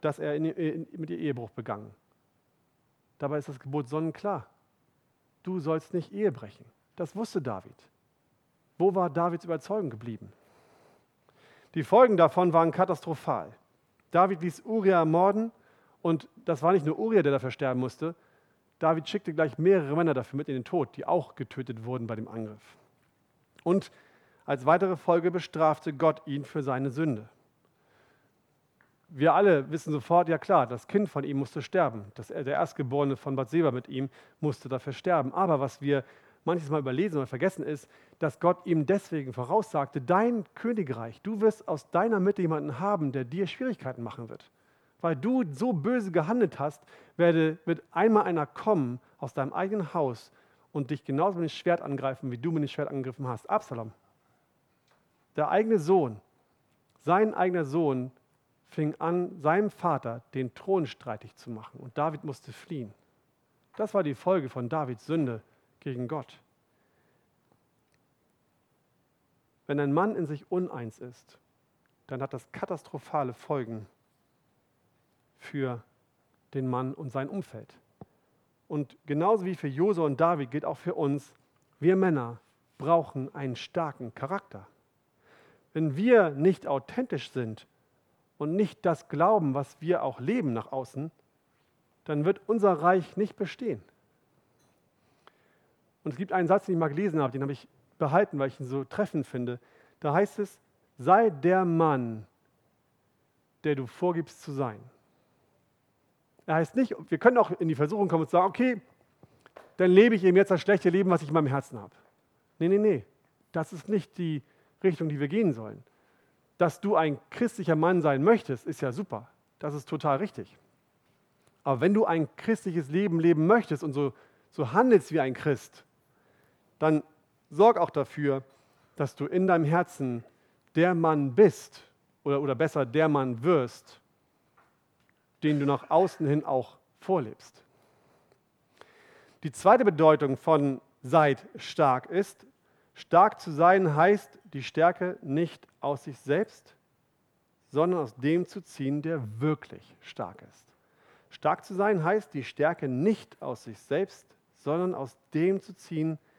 dass er in, in, mit ihr Ehebruch begangen. Dabei ist das Gebot sonnenklar. Du sollst nicht Ehe brechen. Das wusste David. Wo war Davids Überzeugung geblieben? Die Folgen davon waren katastrophal. David ließ Uriah ermorden und das war nicht nur Uriah, der dafür sterben musste. David schickte gleich mehrere Männer dafür mit in den Tod, die auch getötet wurden bei dem Angriff. Und als weitere Folge bestrafte Gott ihn für seine Sünde. Wir alle wissen sofort, ja klar, das Kind von ihm musste sterben. Das, der Erstgeborene von Bathseba mit ihm musste dafür sterben. Aber was wir manches Mal überlesen oder vergessen ist, dass Gott ihm deswegen voraussagte, dein Königreich, du wirst aus deiner Mitte jemanden haben, der dir Schwierigkeiten machen wird. Weil du so böse gehandelt hast, werde, wird einmal einer kommen aus deinem eigenen Haus und dich genauso mit dem Schwert angreifen, wie du mit dem Schwert angegriffen hast. Absalom. Der eigene Sohn, sein eigener Sohn fing an, seinem Vater den Thron streitig zu machen und David musste fliehen. Das war die Folge von Davids Sünde gegen Gott. Wenn ein Mann in sich uneins ist, dann hat das katastrophale Folgen für den Mann und sein Umfeld. Und genauso wie für Jose und David gilt auch für uns, wir Männer brauchen einen starken Charakter. Wenn wir nicht authentisch sind und nicht das glauben, was wir auch leben nach außen, dann wird unser Reich nicht bestehen. Und es gibt einen Satz, den ich mal gelesen habe, den habe ich behalten, weil ich ihn so treffend finde. Da heißt es, sei der Mann, der du vorgibst zu sein. Er heißt nicht, wir können auch in die Versuchung kommen und sagen, okay, dann lebe ich eben jetzt das schlechte Leben, was ich in meinem Herzen habe. Nee, nee, nee. Das ist nicht die Richtung, die wir gehen sollen. Dass du ein christlicher Mann sein möchtest, ist ja super. Das ist total richtig. Aber wenn du ein christliches Leben leben möchtest und so, so handelst wie ein Christ, dann sorg auch dafür, dass du in deinem Herzen der Mann bist oder, oder besser der Mann wirst, den du nach außen hin auch vorlebst. Die zweite Bedeutung von seid stark ist, stark zu sein heißt, die Stärke nicht aus sich selbst, sondern aus dem zu ziehen, der wirklich stark ist. Stark zu sein heißt, die Stärke nicht aus sich selbst, sondern aus dem zu ziehen, der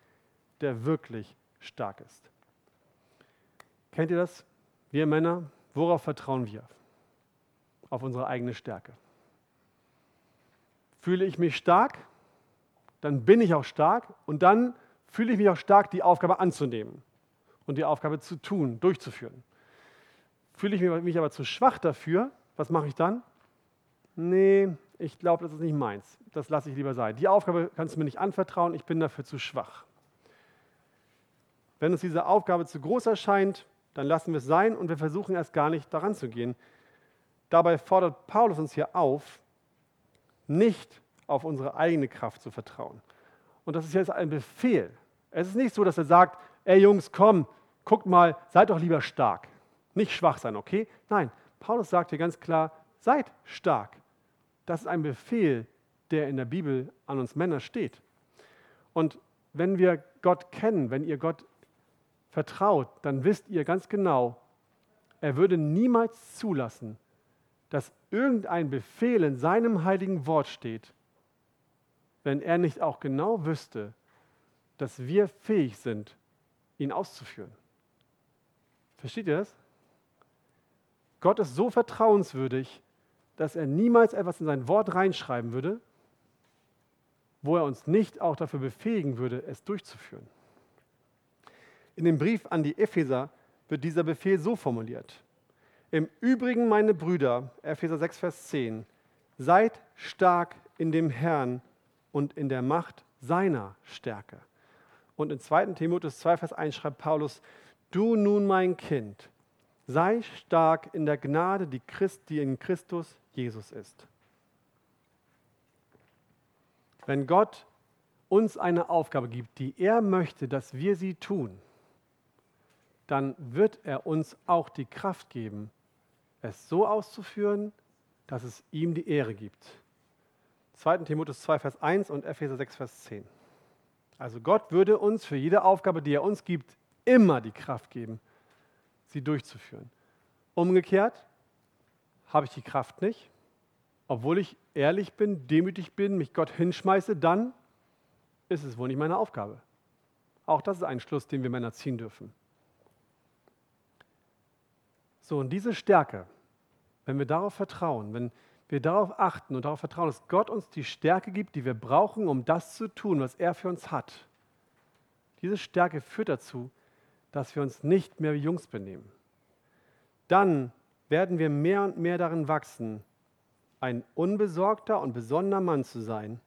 wirklich stark ist. Kennt ihr das? Wir Männer, worauf vertrauen wir? auf unsere eigene Stärke. Fühle ich mich stark, dann bin ich auch stark und dann fühle ich mich auch stark, die Aufgabe anzunehmen und die Aufgabe zu tun, durchzuführen. Fühle ich mich aber zu schwach dafür, was mache ich dann? Nee, ich glaube, das ist nicht meins. Das lasse ich lieber sein. Die Aufgabe kannst du mir nicht anvertrauen, ich bin dafür zu schwach. Wenn uns diese Aufgabe zu groß erscheint, dann lassen wir es sein und wir versuchen erst gar nicht daran zu gehen. Dabei fordert Paulus uns hier auf, nicht auf unsere eigene Kraft zu vertrauen. Und das ist jetzt ein Befehl. Es ist nicht so, dass er sagt, ey Jungs, komm, guckt mal, seid doch lieber stark. Nicht schwach sein, okay? Nein, Paulus sagt hier ganz klar, seid stark. Das ist ein Befehl, der in der Bibel an uns Männer steht. Und wenn wir Gott kennen, wenn ihr Gott vertraut, dann wisst ihr ganz genau, er würde niemals zulassen, dass irgendein Befehl in seinem heiligen Wort steht, wenn er nicht auch genau wüsste, dass wir fähig sind, ihn auszuführen. Versteht ihr das? Gott ist so vertrauenswürdig, dass er niemals etwas in sein Wort reinschreiben würde, wo er uns nicht auch dafür befähigen würde, es durchzuführen. In dem Brief an die Epheser wird dieser Befehl so formuliert. Im Übrigen, meine Brüder, Epheser 6, Vers 10, seid stark in dem Herrn und in der Macht seiner Stärke. Und in 2. Timotheus 2, Vers 1 schreibt Paulus, du nun mein Kind, sei stark in der Gnade, die, Christ, die in Christus Jesus ist. Wenn Gott uns eine Aufgabe gibt, die er möchte, dass wir sie tun, dann wird er uns auch die Kraft geben, es so auszuführen, dass es ihm die Ehre gibt. 2. Timotheus 2, Vers 1 und Epheser 6, Vers 10. Also Gott würde uns für jede Aufgabe, die er uns gibt, immer die Kraft geben, sie durchzuführen. Umgekehrt habe ich die Kraft nicht, obwohl ich ehrlich bin, demütig bin, mich Gott hinschmeiße, dann ist es wohl nicht meine Aufgabe. Auch das ist ein Schluss, den wir Männer ziehen dürfen. So, und diese Stärke, wenn wir darauf vertrauen, wenn wir darauf achten und darauf vertrauen, dass Gott uns die Stärke gibt, die wir brauchen, um das zu tun, was er für uns hat, diese Stärke führt dazu, dass wir uns nicht mehr wie Jungs benehmen. Dann werden wir mehr und mehr darin wachsen, ein unbesorgter und besonderer Mann zu sein,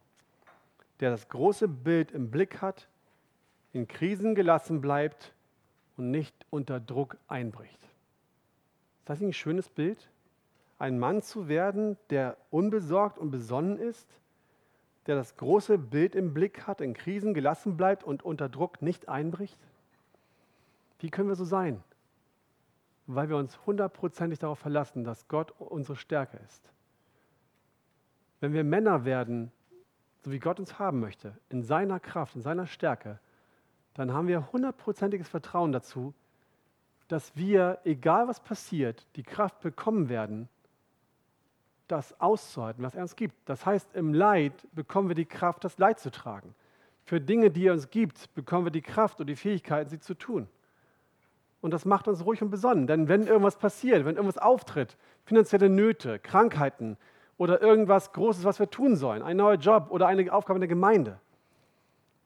der das große Bild im Blick hat, in Krisen gelassen bleibt und nicht unter Druck einbricht. Ist das nicht ein schönes Bild? Ein Mann zu werden, der unbesorgt und besonnen ist, der das große Bild im Blick hat, in Krisen gelassen bleibt und unter Druck nicht einbricht? Wie können wir so sein? Weil wir uns hundertprozentig darauf verlassen, dass Gott unsere Stärke ist. Wenn wir Männer werden, so wie Gott uns haben möchte, in seiner Kraft, in seiner Stärke, dann haben wir hundertprozentiges Vertrauen dazu, dass wir, egal was passiert, die Kraft bekommen werden, das auszuhalten, was er uns gibt. Das heißt, im Leid bekommen wir die Kraft, das Leid zu tragen. Für Dinge, die er uns gibt, bekommen wir die Kraft und die Fähigkeit, sie zu tun. Und das macht uns ruhig und besonnen. Denn wenn irgendwas passiert, wenn irgendwas auftritt, finanzielle Nöte, Krankheiten oder irgendwas Großes, was wir tun sollen, ein neuer Job oder eine Aufgabe in der Gemeinde,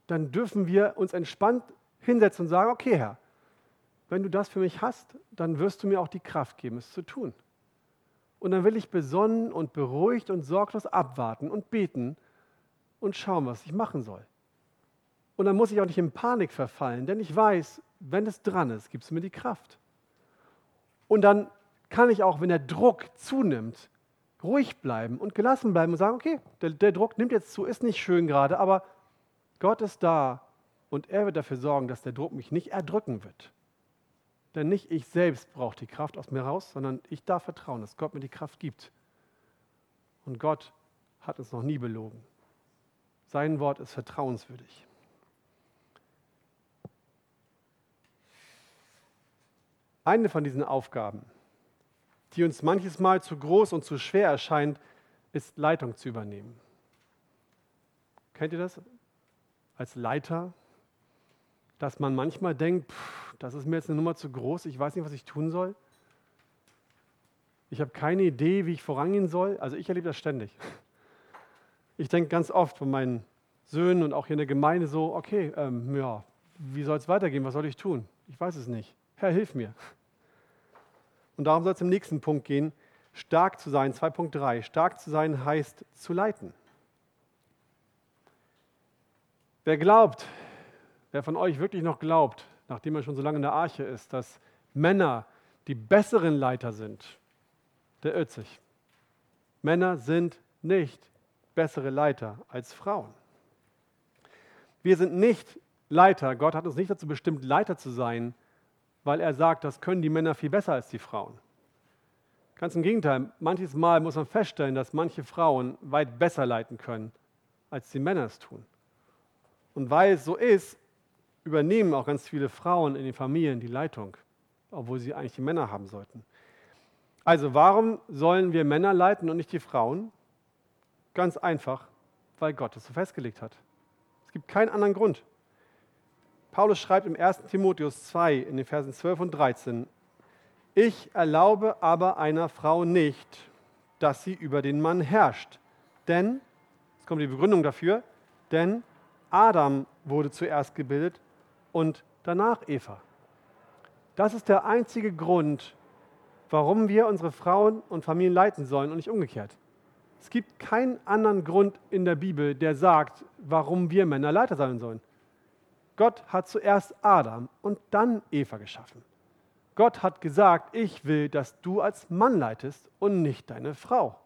dann dürfen wir uns entspannt hinsetzen und sagen, okay Herr, wenn du das für mich hast, dann wirst du mir auch die Kraft geben, es zu tun. Und dann will ich besonnen und beruhigt und sorglos abwarten und beten und schauen, was ich machen soll. Und dann muss ich auch nicht in Panik verfallen, denn ich weiß, wenn es dran ist, gibst du mir die Kraft. Und dann kann ich auch, wenn der Druck zunimmt, ruhig bleiben und gelassen bleiben und sagen, okay, der, der Druck nimmt jetzt zu, ist nicht schön gerade, aber Gott ist da und er wird dafür sorgen, dass der Druck mich nicht erdrücken wird. Denn nicht ich selbst brauche die Kraft aus mir raus, sondern ich darf vertrauen, dass Gott mir die Kraft gibt. Und Gott hat uns noch nie belogen. Sein Wort ist vertrauenswürdig. Eine von diesen Aufgaben, die uns manches Mal zu groß und zu schwer erscheint, ist Leitung zu übernehmen. Kennt ihr das? Als Leiter, dass man manchmal denkt, pff, das ist mir jetzt eine Nummer zu groß, ich weiß nicht, was ich tun soll. Ich habe keine Idee, wie ich vorangehen soll. Also ich erlebe das ständig. Ich denke ganz oft von meinen Söhnen und auch hier in der Gemeinde so, okay, ähm, ja, wie soll es weitergehen? Was soll ich tun? Ich weiß es nicht. Herr, hilf mir. Und darum soll es im nächsten Punkt gehen. Stark zu sein, 2.3. Stark zu sein heißt zu leiten. Wer glaubt, wer von euch wirklich noch glaubt, nachdem er schon so lange in der Arche ist, dass Männer die besseren Leiter sind, der irrt sich. Männer sind nicht bessere Leiter als Frauen. Wir sind nicht Leiter. Gott hat uns nicht dazu bestimmt, Leiter zu sein, weil er sagt, das können die Männer viel besser als die Frauen. Ganz im Gegenteil, manches Mal muss man feststellen, dass manche Frauen weit besser leiten können, als die Männer es tun. Und weil es so ist, übernehmen auch ganz viele Frauen in den Familien die Leitung, obwohl sie eigentlich die Männer haben sollten. Also warum sollen wir Männer leiten und nicht die Frauen? Ganz einfach, weil Gott es so festgelegt hat. Es gibt keinen anderen Grund. Paulus schreibt im 1. Timotheus 2 in den Versen 12 und 13, ich erlaube aber einer Frau nicht, dass sie über den Mann herrscht. Denn, jetzt kommt die Begründung dafür, denn Adam wurde zuerst gebildet und danach Eva. Das ist der einzige Grund, warum wir unsere Frauen und Familien leiten sollen und nicht umgekehrt. Es gibt keinen anderen Grund in der Bibel, der sagt, warum wir Männer Leiter sein sollen. Gott hat zuerst Adam und dann Eva geschaffen. Gott hat gesagt, ich will, dass du als Mann leitest und nicht deine Frau.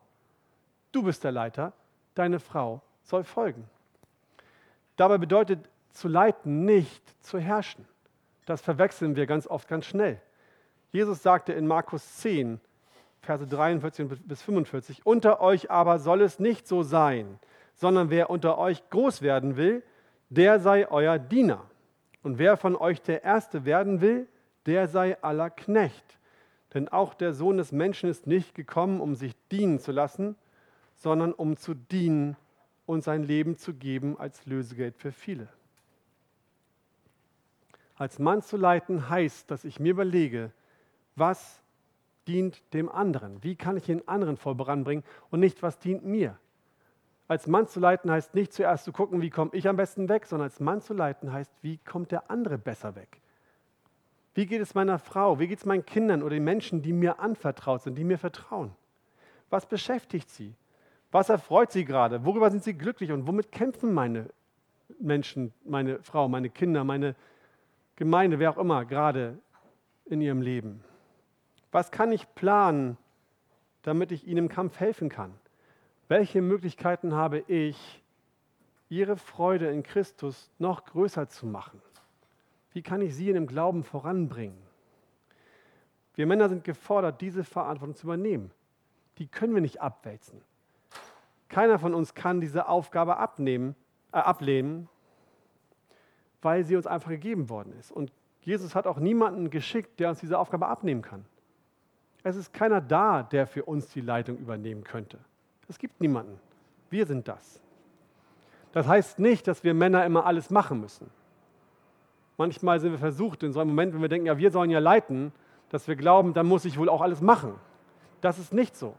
Du bist der Leiter, deine Frau soll folgen. Dabei bedeutet zu leiten nicht zu herrschen. Das verwechseln wir ganz oft ganz schnell. Jesus sagte in Markus 10, Verse 43 bis 45, unter euch aber soll es nicht so sein, sondern wer unter euch groß werden will, der sei euer Diener. Und wer von euch der Erste werden will, der sei aller Knecht. Denn auch der Sohn des Menschen ist nicht gekommen, um sich dienen zu lassen, sondern um zu dienen und sein Leben zu geben als Lösegeld für viele. Als Mann zu leiten heißt, dass ich mir überlege, was dient dem anderen? Wie kann ich den anderen voranbringen und nicht, was dient mir? Als Mann zu leiten heißt nicht zuerst zu gucken, wie komme ich am besten weg, sondern als Mann zu leiten heißt, wie kommt der andere besser weg? Wie geht es meiner Frau? Wie geht es meinen Kindern oder den Menschen, die mir anvertraut sind, die mir vertrauen? Was beschäftigt sie? Was erfreut sie gerade? Worüber sind sie glücklich und womit kämpfen meine Menschen, meine Frau, meine Kinder, meine Gemeinde, wer auch immer, gerade in ihrem Leben? Was kann ich planen, damit ich ihnen im Kampf helfen kann? Welche Möglichkeiten habe ich, ihre Freude in Christus noch größer zu machen? Wie kann ich sie in dem Glauben voranbringen? Wir Männer sind gefordert, diese Verantwortung zu übernehmen. Die können wir nicht abwälzen. Keiner von uns kann diese Aufgabe abnehmen, äh, ablehnen, weil sie uns einfach gegeben worden ist. Und Jesus hat auch niemanden geschickt, der uns diese Aufgabe abnehmen kann. Es ist keiner da, der für uns die Leitung übernehmen könnte. Es gibt niemanden. Wir sind das. Das heißt nicht, dass wir Männer immer alles machen müssen. Manchmal sind wir versucht, in so einem Moment, wenn wir denken, ja, wir sollen ja leiten, dass wir glauben, dann muss ich wohl auch alles machen. Das ist nicht so.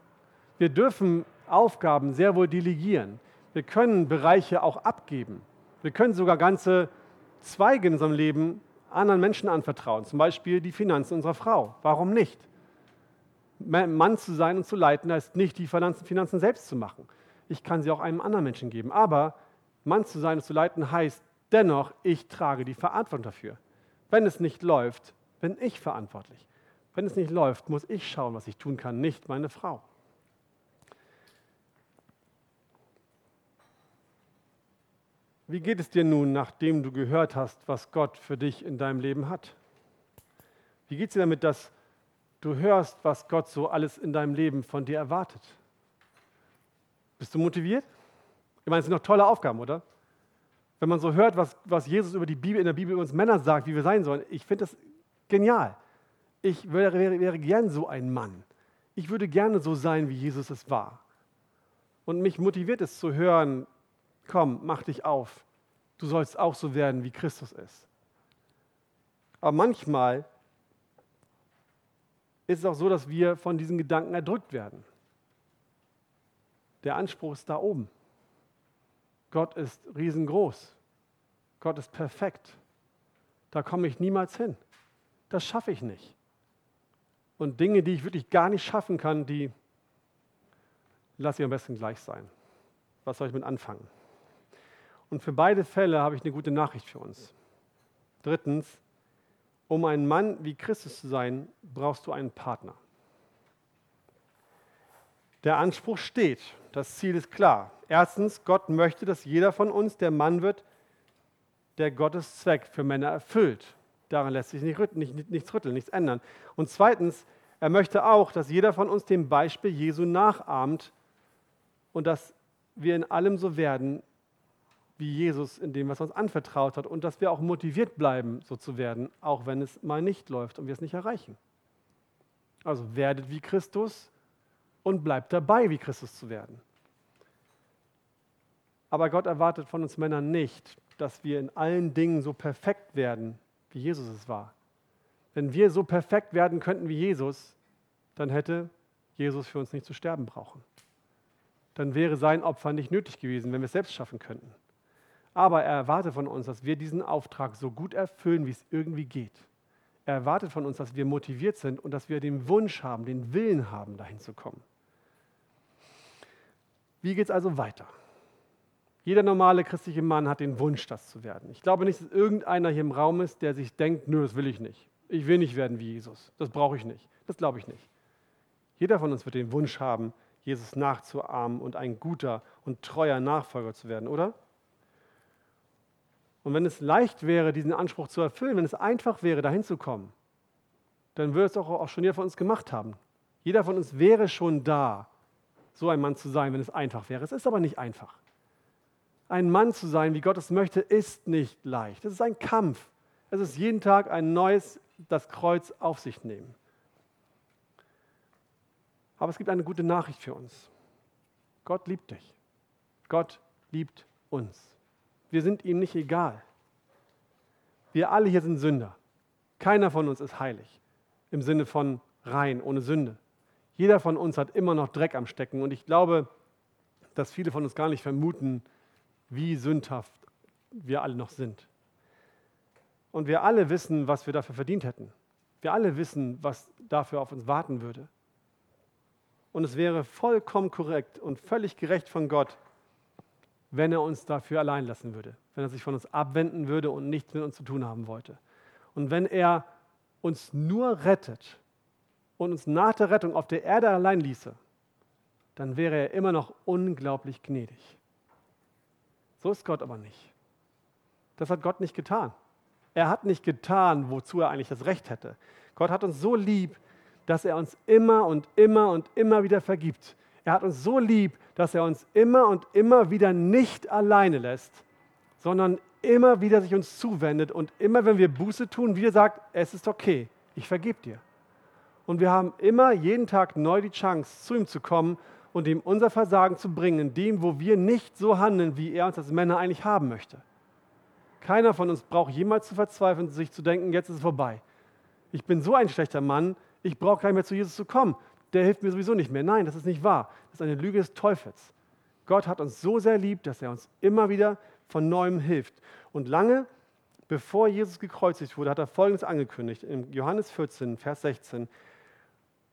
Wir dürfen Aufgaben sehr wohl delegieren. Wir können Bereiche auch abgeben. Wir können sogar ganze Zweige in unserem Leben anderen Menschen anvertrauen, zum Beispiel die Finanzen unserer Frau. Warum nicht? Mann zu sein und zu leiten heißt nicht, die Finanzen selbst zu machen. Ich kann sie auch einem anderen Menschen geben. Aber Mann zu sein und zu leiten heißt dennoch, ich trage die Verantwortung dafür. Wenn es nicht läuft, bin ich verantwortlich. Wenn es nicht läuft, muss ich schauen, was ich tun kann, nicht meine Frau. Wie geht es dir nun, nachdem du gehört hast, was Gott für dich in deinem Leben hat? Wie geht es dir damit, dass du hörst, was Gott so alles in deinem Leben von dir erwartet? Bist du motiviert? Ich meine, es sind noch tolle Aufgaben, oder? Wenn man so hört, was, was Jesus über die Bibel, in der Bibel über uns Männer sagt, wie wir sein sollen, ich finde das genial. Ich wäre, wäre, wäre gern so ein Mann. Ich würde gerne so sein, wie Jesus es war. Und mich motiviert es zu hören, komm, mach dich auf. Du sollst auch so werden, wie Christus ist. Aber manchmal ist es auch so, dass wir von diesen Gedanken erdrückt werden. Der Anspruch ist da oben. Gott ist riesengroß. Gott ist perfekt. Da komme ich niemals hin. Das schaffe ich nicht. Und Dinge, die ich wirklich gar nicht schaffen kann, die lasse ich am besten gleich sein. Was soll ich mit anfangen? Und für beide Fälle habe ich eine gute Nachricht für uns. Drittens, um ein Mann wie Christus zu sein, brauchst du einen Partner. Der Anspruch steht, das Ziel ist klar. Erstens, Gott möchte, dass jeder von uns der Mann wird, der Gottes Zweck für Männer erfüllt. Daran lässt sich nicht, nicht, nichts rütteln, nichts ändern. Und zweitens, er möchte auch, dass jeder von uns dem Beispiel Jesu nachahmt und dass wir in allem so werden, wie Jesus in dem, was er uns anvertraut hat und dass wir auch motiviert bleiben, so zu werden, auch wenn es mal nicht läuft und wir es nicht erreichen. Also werdet wie Christus und bleibt dabei, wie Christus zu werden. Aber Gott erwartet von uns Männern nicht, dass wir in allen Dingen so perfekt werden, wie Jesus es war. Wenn wir so perfekt werden könnten wie Jesus, dann hätte Jesus für uns nicht zu sterben brauchen. Dann wäre sein Opfer nicht nötig gewesen, wenn wir es selbst schaffen könnten. Aber er erwartet von uns, dass wir diesen Auftrag so gut erfüllen, wie es irgendwie geht. Er erwartet von uns, dass wir motiviert sind und dass wir den Wunsch haben, den Willen haben, dahin zu kommen. Wie geht es also weiter? Jeder normale christliche Mann hat den Wunsch, das zu werden. Ich glaube nicht, dass irgendeiner hier im Raum ist, der sich denkt, nö, das will ich nicht. Ich will nicht werden wie Jesus. Das brauche ich nicht. Das glaube ich nicht. Jeder von uns wird den Wunsch haben, Jesus nachzuahmen und ein guter und treuer Nachfolger zu werden, oder? Und wenn es leicht wäre, diesen Anspruch zu erfüllen, wenn es einfach wäre, dahin zu kommen, dann würde es auch, auch schon jeder von uns gemacht haben. Jeder von uns wäre schon da, so ein Mann zu sein, wenn es einfach wäre. Es ist aber nicht einfach. Ein Mann zu sein, wie Gott es möchte, ist nicht leicht. Es ist ein Kampf. Es ist jeden Tag ein neues, das Kreuz auf sich nehmen. Aber es gibt eine gute Nachricht für uns. Gott liebt dich. Gott liebt uns. Wir sind ihm nicht egal. Wir alle hier sind Sünder. Keiner von uns ist heilig im Sinne von rein, ohne Sünde. Jeder von uns hat immer noch Dreck am Stecken und ich glaube, dass viele von uns gar nicht vermuten, wie sündhaft wir alle noch sind. Und wir alle wissen, was wir dafür verdient hätten. Wir alle wissen, was dafür auf uns warten würde. Und es wäre vollkommen korrekt und völlig gerecht von Gott, wenn er uns dafür allein lassen würde, wenn er sich von uns abwenden würde und nichts mit uns zu tun haben wollte. Und wenn er uns nur rettet und uns nach der Rettung auf der Erde allein ließe, dann wäre er immer noch unglaublich gnädig. So ist Gott aber nicht. Das hat Gott nicht getan. Er hat nicht getan, wozu er eigentlich das Recht hätte. Gott hat uns so lieb, dass er uns immer und immer und immer wieder vergibt. Er hat uns so lieb, dass er uns immer und immer wieder nicht alleine lässt, sondern immer wieder sich uns zuwendet und immer, wenn wir Buße tun, wieder sagt, es ist okay, ich vergebe dir. Und wir haben immer jeden Tag neu die Chance, zu ihm zu kommen und ihm unser Versagen zu bringen, in dem, wo wir nicht so handeln, wie er uns als Männer eigentlich haben möchte. Keiner von uns braucht jemals zu verzweifeln, sich zu denken, jetzt ist es vorbei. Ich bin so ein schlechter Mann, ich brauche gar nicht mehr zu Jesus zu kommen. Der hilft mir sowieso nicht mehr. Nein, das ist nicht wahr. Das ist eine Lüge des Teufels. Gott hat uns so sehr lieb, dass er uns immer wieder von neuem hilft. Und lange bevor Jesus gekreuzigt wurde, hat er Folgendes angekündigt in Johannes 14, Vers 16.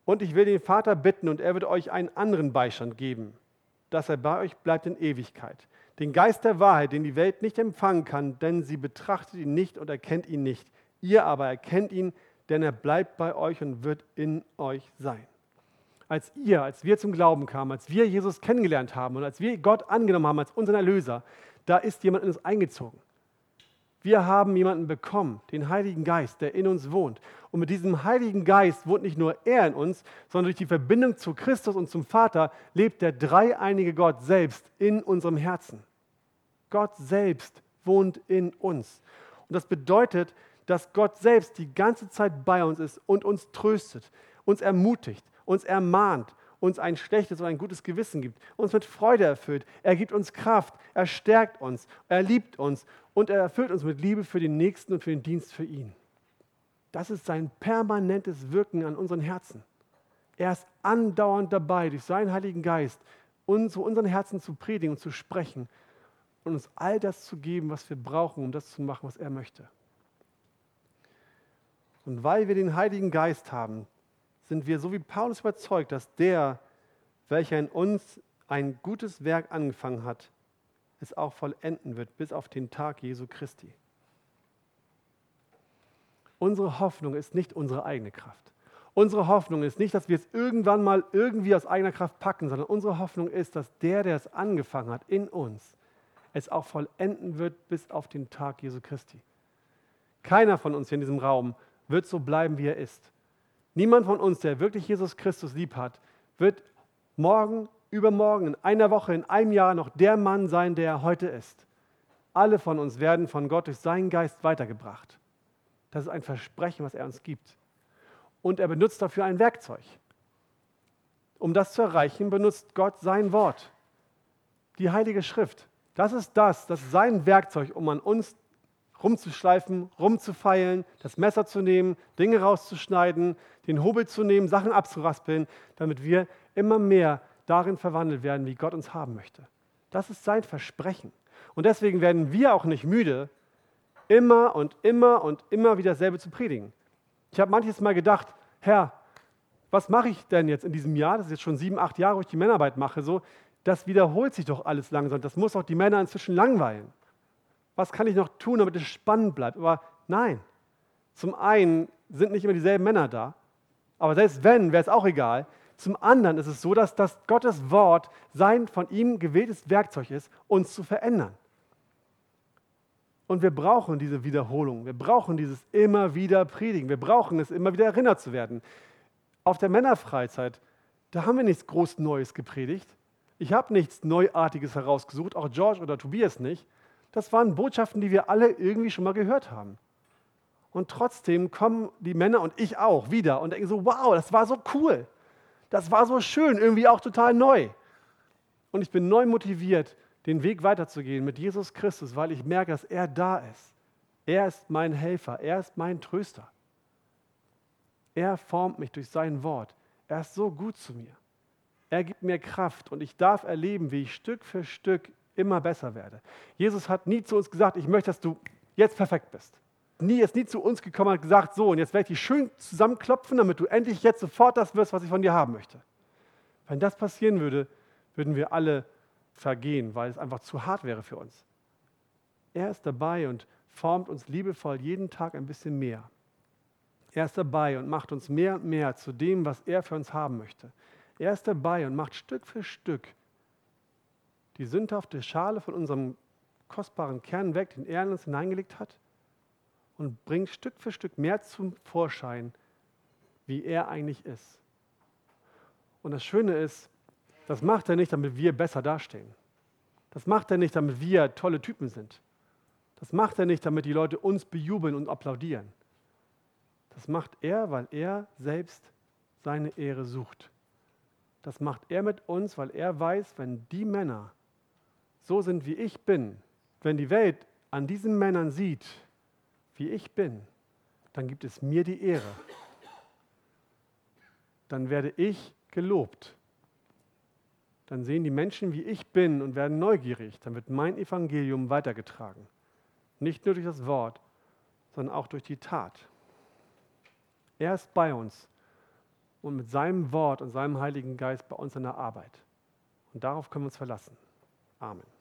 Und ich will den Vater bitten, und er wird euch einen anderen Beistand geben, dass er bei euch bleibt in Ewigkeit den Geist der Wahrheit, den die Welt nicht empfangen kann, denn sie betrachtet ihn nicht und erkennt ihn nicht. Ihr aber erkennt ihn, denn er bleibt bei euch und wird in euch sein. Als ihr, als wir zum Glauben kamen, als wir Jesus kennengelernt haben und als wir Gott angenommen haben als unseren Erlöser, da ist jemand in uns eingezogen. Wir haben jemanden bekommen, den Heiligen Geist, der in uns wohnt. Und mit diesem Heiligen Geist wohnt nicht nur er in uns, sondern durch die Verbindung zu Christus und zum Vater lebt der dreieinige Gott selbst in unserem Herzen. Gott selbst wohnt in uns. Und das bedeutet, dass Gott selbst die ganze Zeit bei uns ist und uns tröstet, uns ermutigt, uns ermahnt, uns ein schlechtes oder ein gutes Gewissen gibt, uns mit Freude erfüllt. Er gibt uns Kraft, er stärkt uns, er liebt uns und er erfüllt uns mit Liebe für den Nächsten und für den Dienst für ihn. Das ist sein permanentes Wirken an unseren Herzen. Er ist andauernd dabei, durch seinen Heiligen Geist uns zu unseren Herzen zu predigen und zu sprechen und uns all das zu geben, was wir brauchen, um das zu machen, was er möchte. Und weil wir den Heiligen Geist haben, sind wir so wie Paulus überzeugt, dass der, welcher in uns ein gutes Werk angefangen hat, es auch vollenden wird bis auf den Tag Jesu Christi. Unsere Hoffnung ist nicht unsere eigene Kraft. Unsere Hoffnung ist nicht, dass wir es irgendwann mal irgendwie aus eigener Kraft packen, sondern unsere Hoffnung ist, dass der, der es angefangen hat in uns, es auch vollenden wird bis auf den Tag Jesu Christi. Keiner von uns hier in diesem Raum wird so bleiben, wie er ist. Niemand von uns, der wirklich Jesus Christus lieb hat, wird morgen, übermorgen, in einer Woche, in einem Jahr noch der Mann sein, der er heute ist. Alle von uns werden von Gott durch seinen Geist weitergebracht. Das ist ein Versprechen, was er uns gibt. Und er benutzt dafür ein Werkzeug. Um das zu erreichen, benutzt Gott sein Wort, die Heilige Schrift. Das ist das, das ist sein Werkzeug, um an uns rumzuschleifen, rumzufeilen, das Messer zu nehmen, Dinge rauszuschneiden, den Hobel zu nehmen, Sachen abzuraspeln, damit wir immer mehr darin verwandelt werden, wie Gott uns haben möchte. Das ist sein Versprechen. Und deswegen werden wir auch nicht müde, immer und immer und immer wieder dasselbe zu predigen. Ich habe manches Mal gedacht, Herr, was mache ich denn jetzt in diesem Jahr? Das ist jetzt schon sieben, acht Jahre, wo ich die Männerarbeit mache. So, das wiederholt sich doch alles langsam. Das muss auch die Männer inzwischen langweilen was kann ich noch tun, damit es spannend bleibt? Aber nein, zum einen sind nicht immer dieselben Männer da, aber selbst wenn, wäre es auch egal. Zum anderen ist es so, dass das Gottes Wort sein von ihm gewähltes Werkzeug ist, uns zu verändern. Und wir brauchen diese Wiederholung. Wir brauchen dieses immer wieder Predigen. Wir brauchen es, immer wieder erinnert zu werden. Auf der Männerfreizeit, da haben wir nichts groß Neues gepredigt. Ich habe nichts Neuartiges herausgesucht, auch George oder Tobias nicht. Das waren Botschaften, die wir alle irgendwie schon mal gehört haben. Und trotzdem kommen die Männer und ich auch wieder und denken so, wow, das war so cool. Das war so schön, irgendwie auch total neu. Und ich bin neu motiviert, den Weg weiterzugehen mit Jesus Christus, weil ich merke, dass er da ist. Er ist mein Helfer, er ist mein Tröster. Er formt mich durch sein Wort. Er ist so gut zu mir. Er gibt mir Kraft und ich darf erleben, wie ich Stück für Stück immer besser werde. Jesus hat nie zu uns gesagt, ich möchte, dass du jetzt perfekt bist. Nie ist nie zu uns gekommen und gesagt, so, und jetzt werde ich dich schön zusammenklopfen, damit du endlich jetzt sofort das wirst, was ich von dir haben möchte. Wenn das passieren würde, würden wir alle vergehen, weil es einfach zu hart wäre für uns. Er ist dabei und formt uns liebevoll jeden Tag ein bisschen mehr. Er ist dabei und macht uns mehr und mehr zu dem, was er für uns haben möchte. Er ist dabei und macht Stück für Stück die sündhafte Schale von unserem kostbaren Kern weg, den er in uns hineingelegt hat, und bringt Stück für Stück mehr zum Vorschein, wie er eigentlich ist. Und das Schöne ist, das macht er nicht, damit wir besser dastehen. Das macht er nicht, damit wir tolle Typen sind. Das macht er nicht, damit die Leute uns bejubeln und applaudieren. Das macht er, weil er selbst seine Ehre sucht. Das macht er mit uns, weil er weiß, wenn die Männer so sind, wie ich bin, wenn die Welt an diesen Männern sieht, wie ich bin, dann gibt es mir die Ehre. Dann werde ich gelobt. Dann sehen die Menschen, wie ich bin und werden neugierig. Dann wird mein Evangelium weitergetragen. Nicht nur durch das Wort, sondern auch durch die Tat. Er ist bei uns und mit seinem Wort und seinem Heiligen Geist bei uns in der Arbeit. Und darauf können wir uns verlassen. Amen.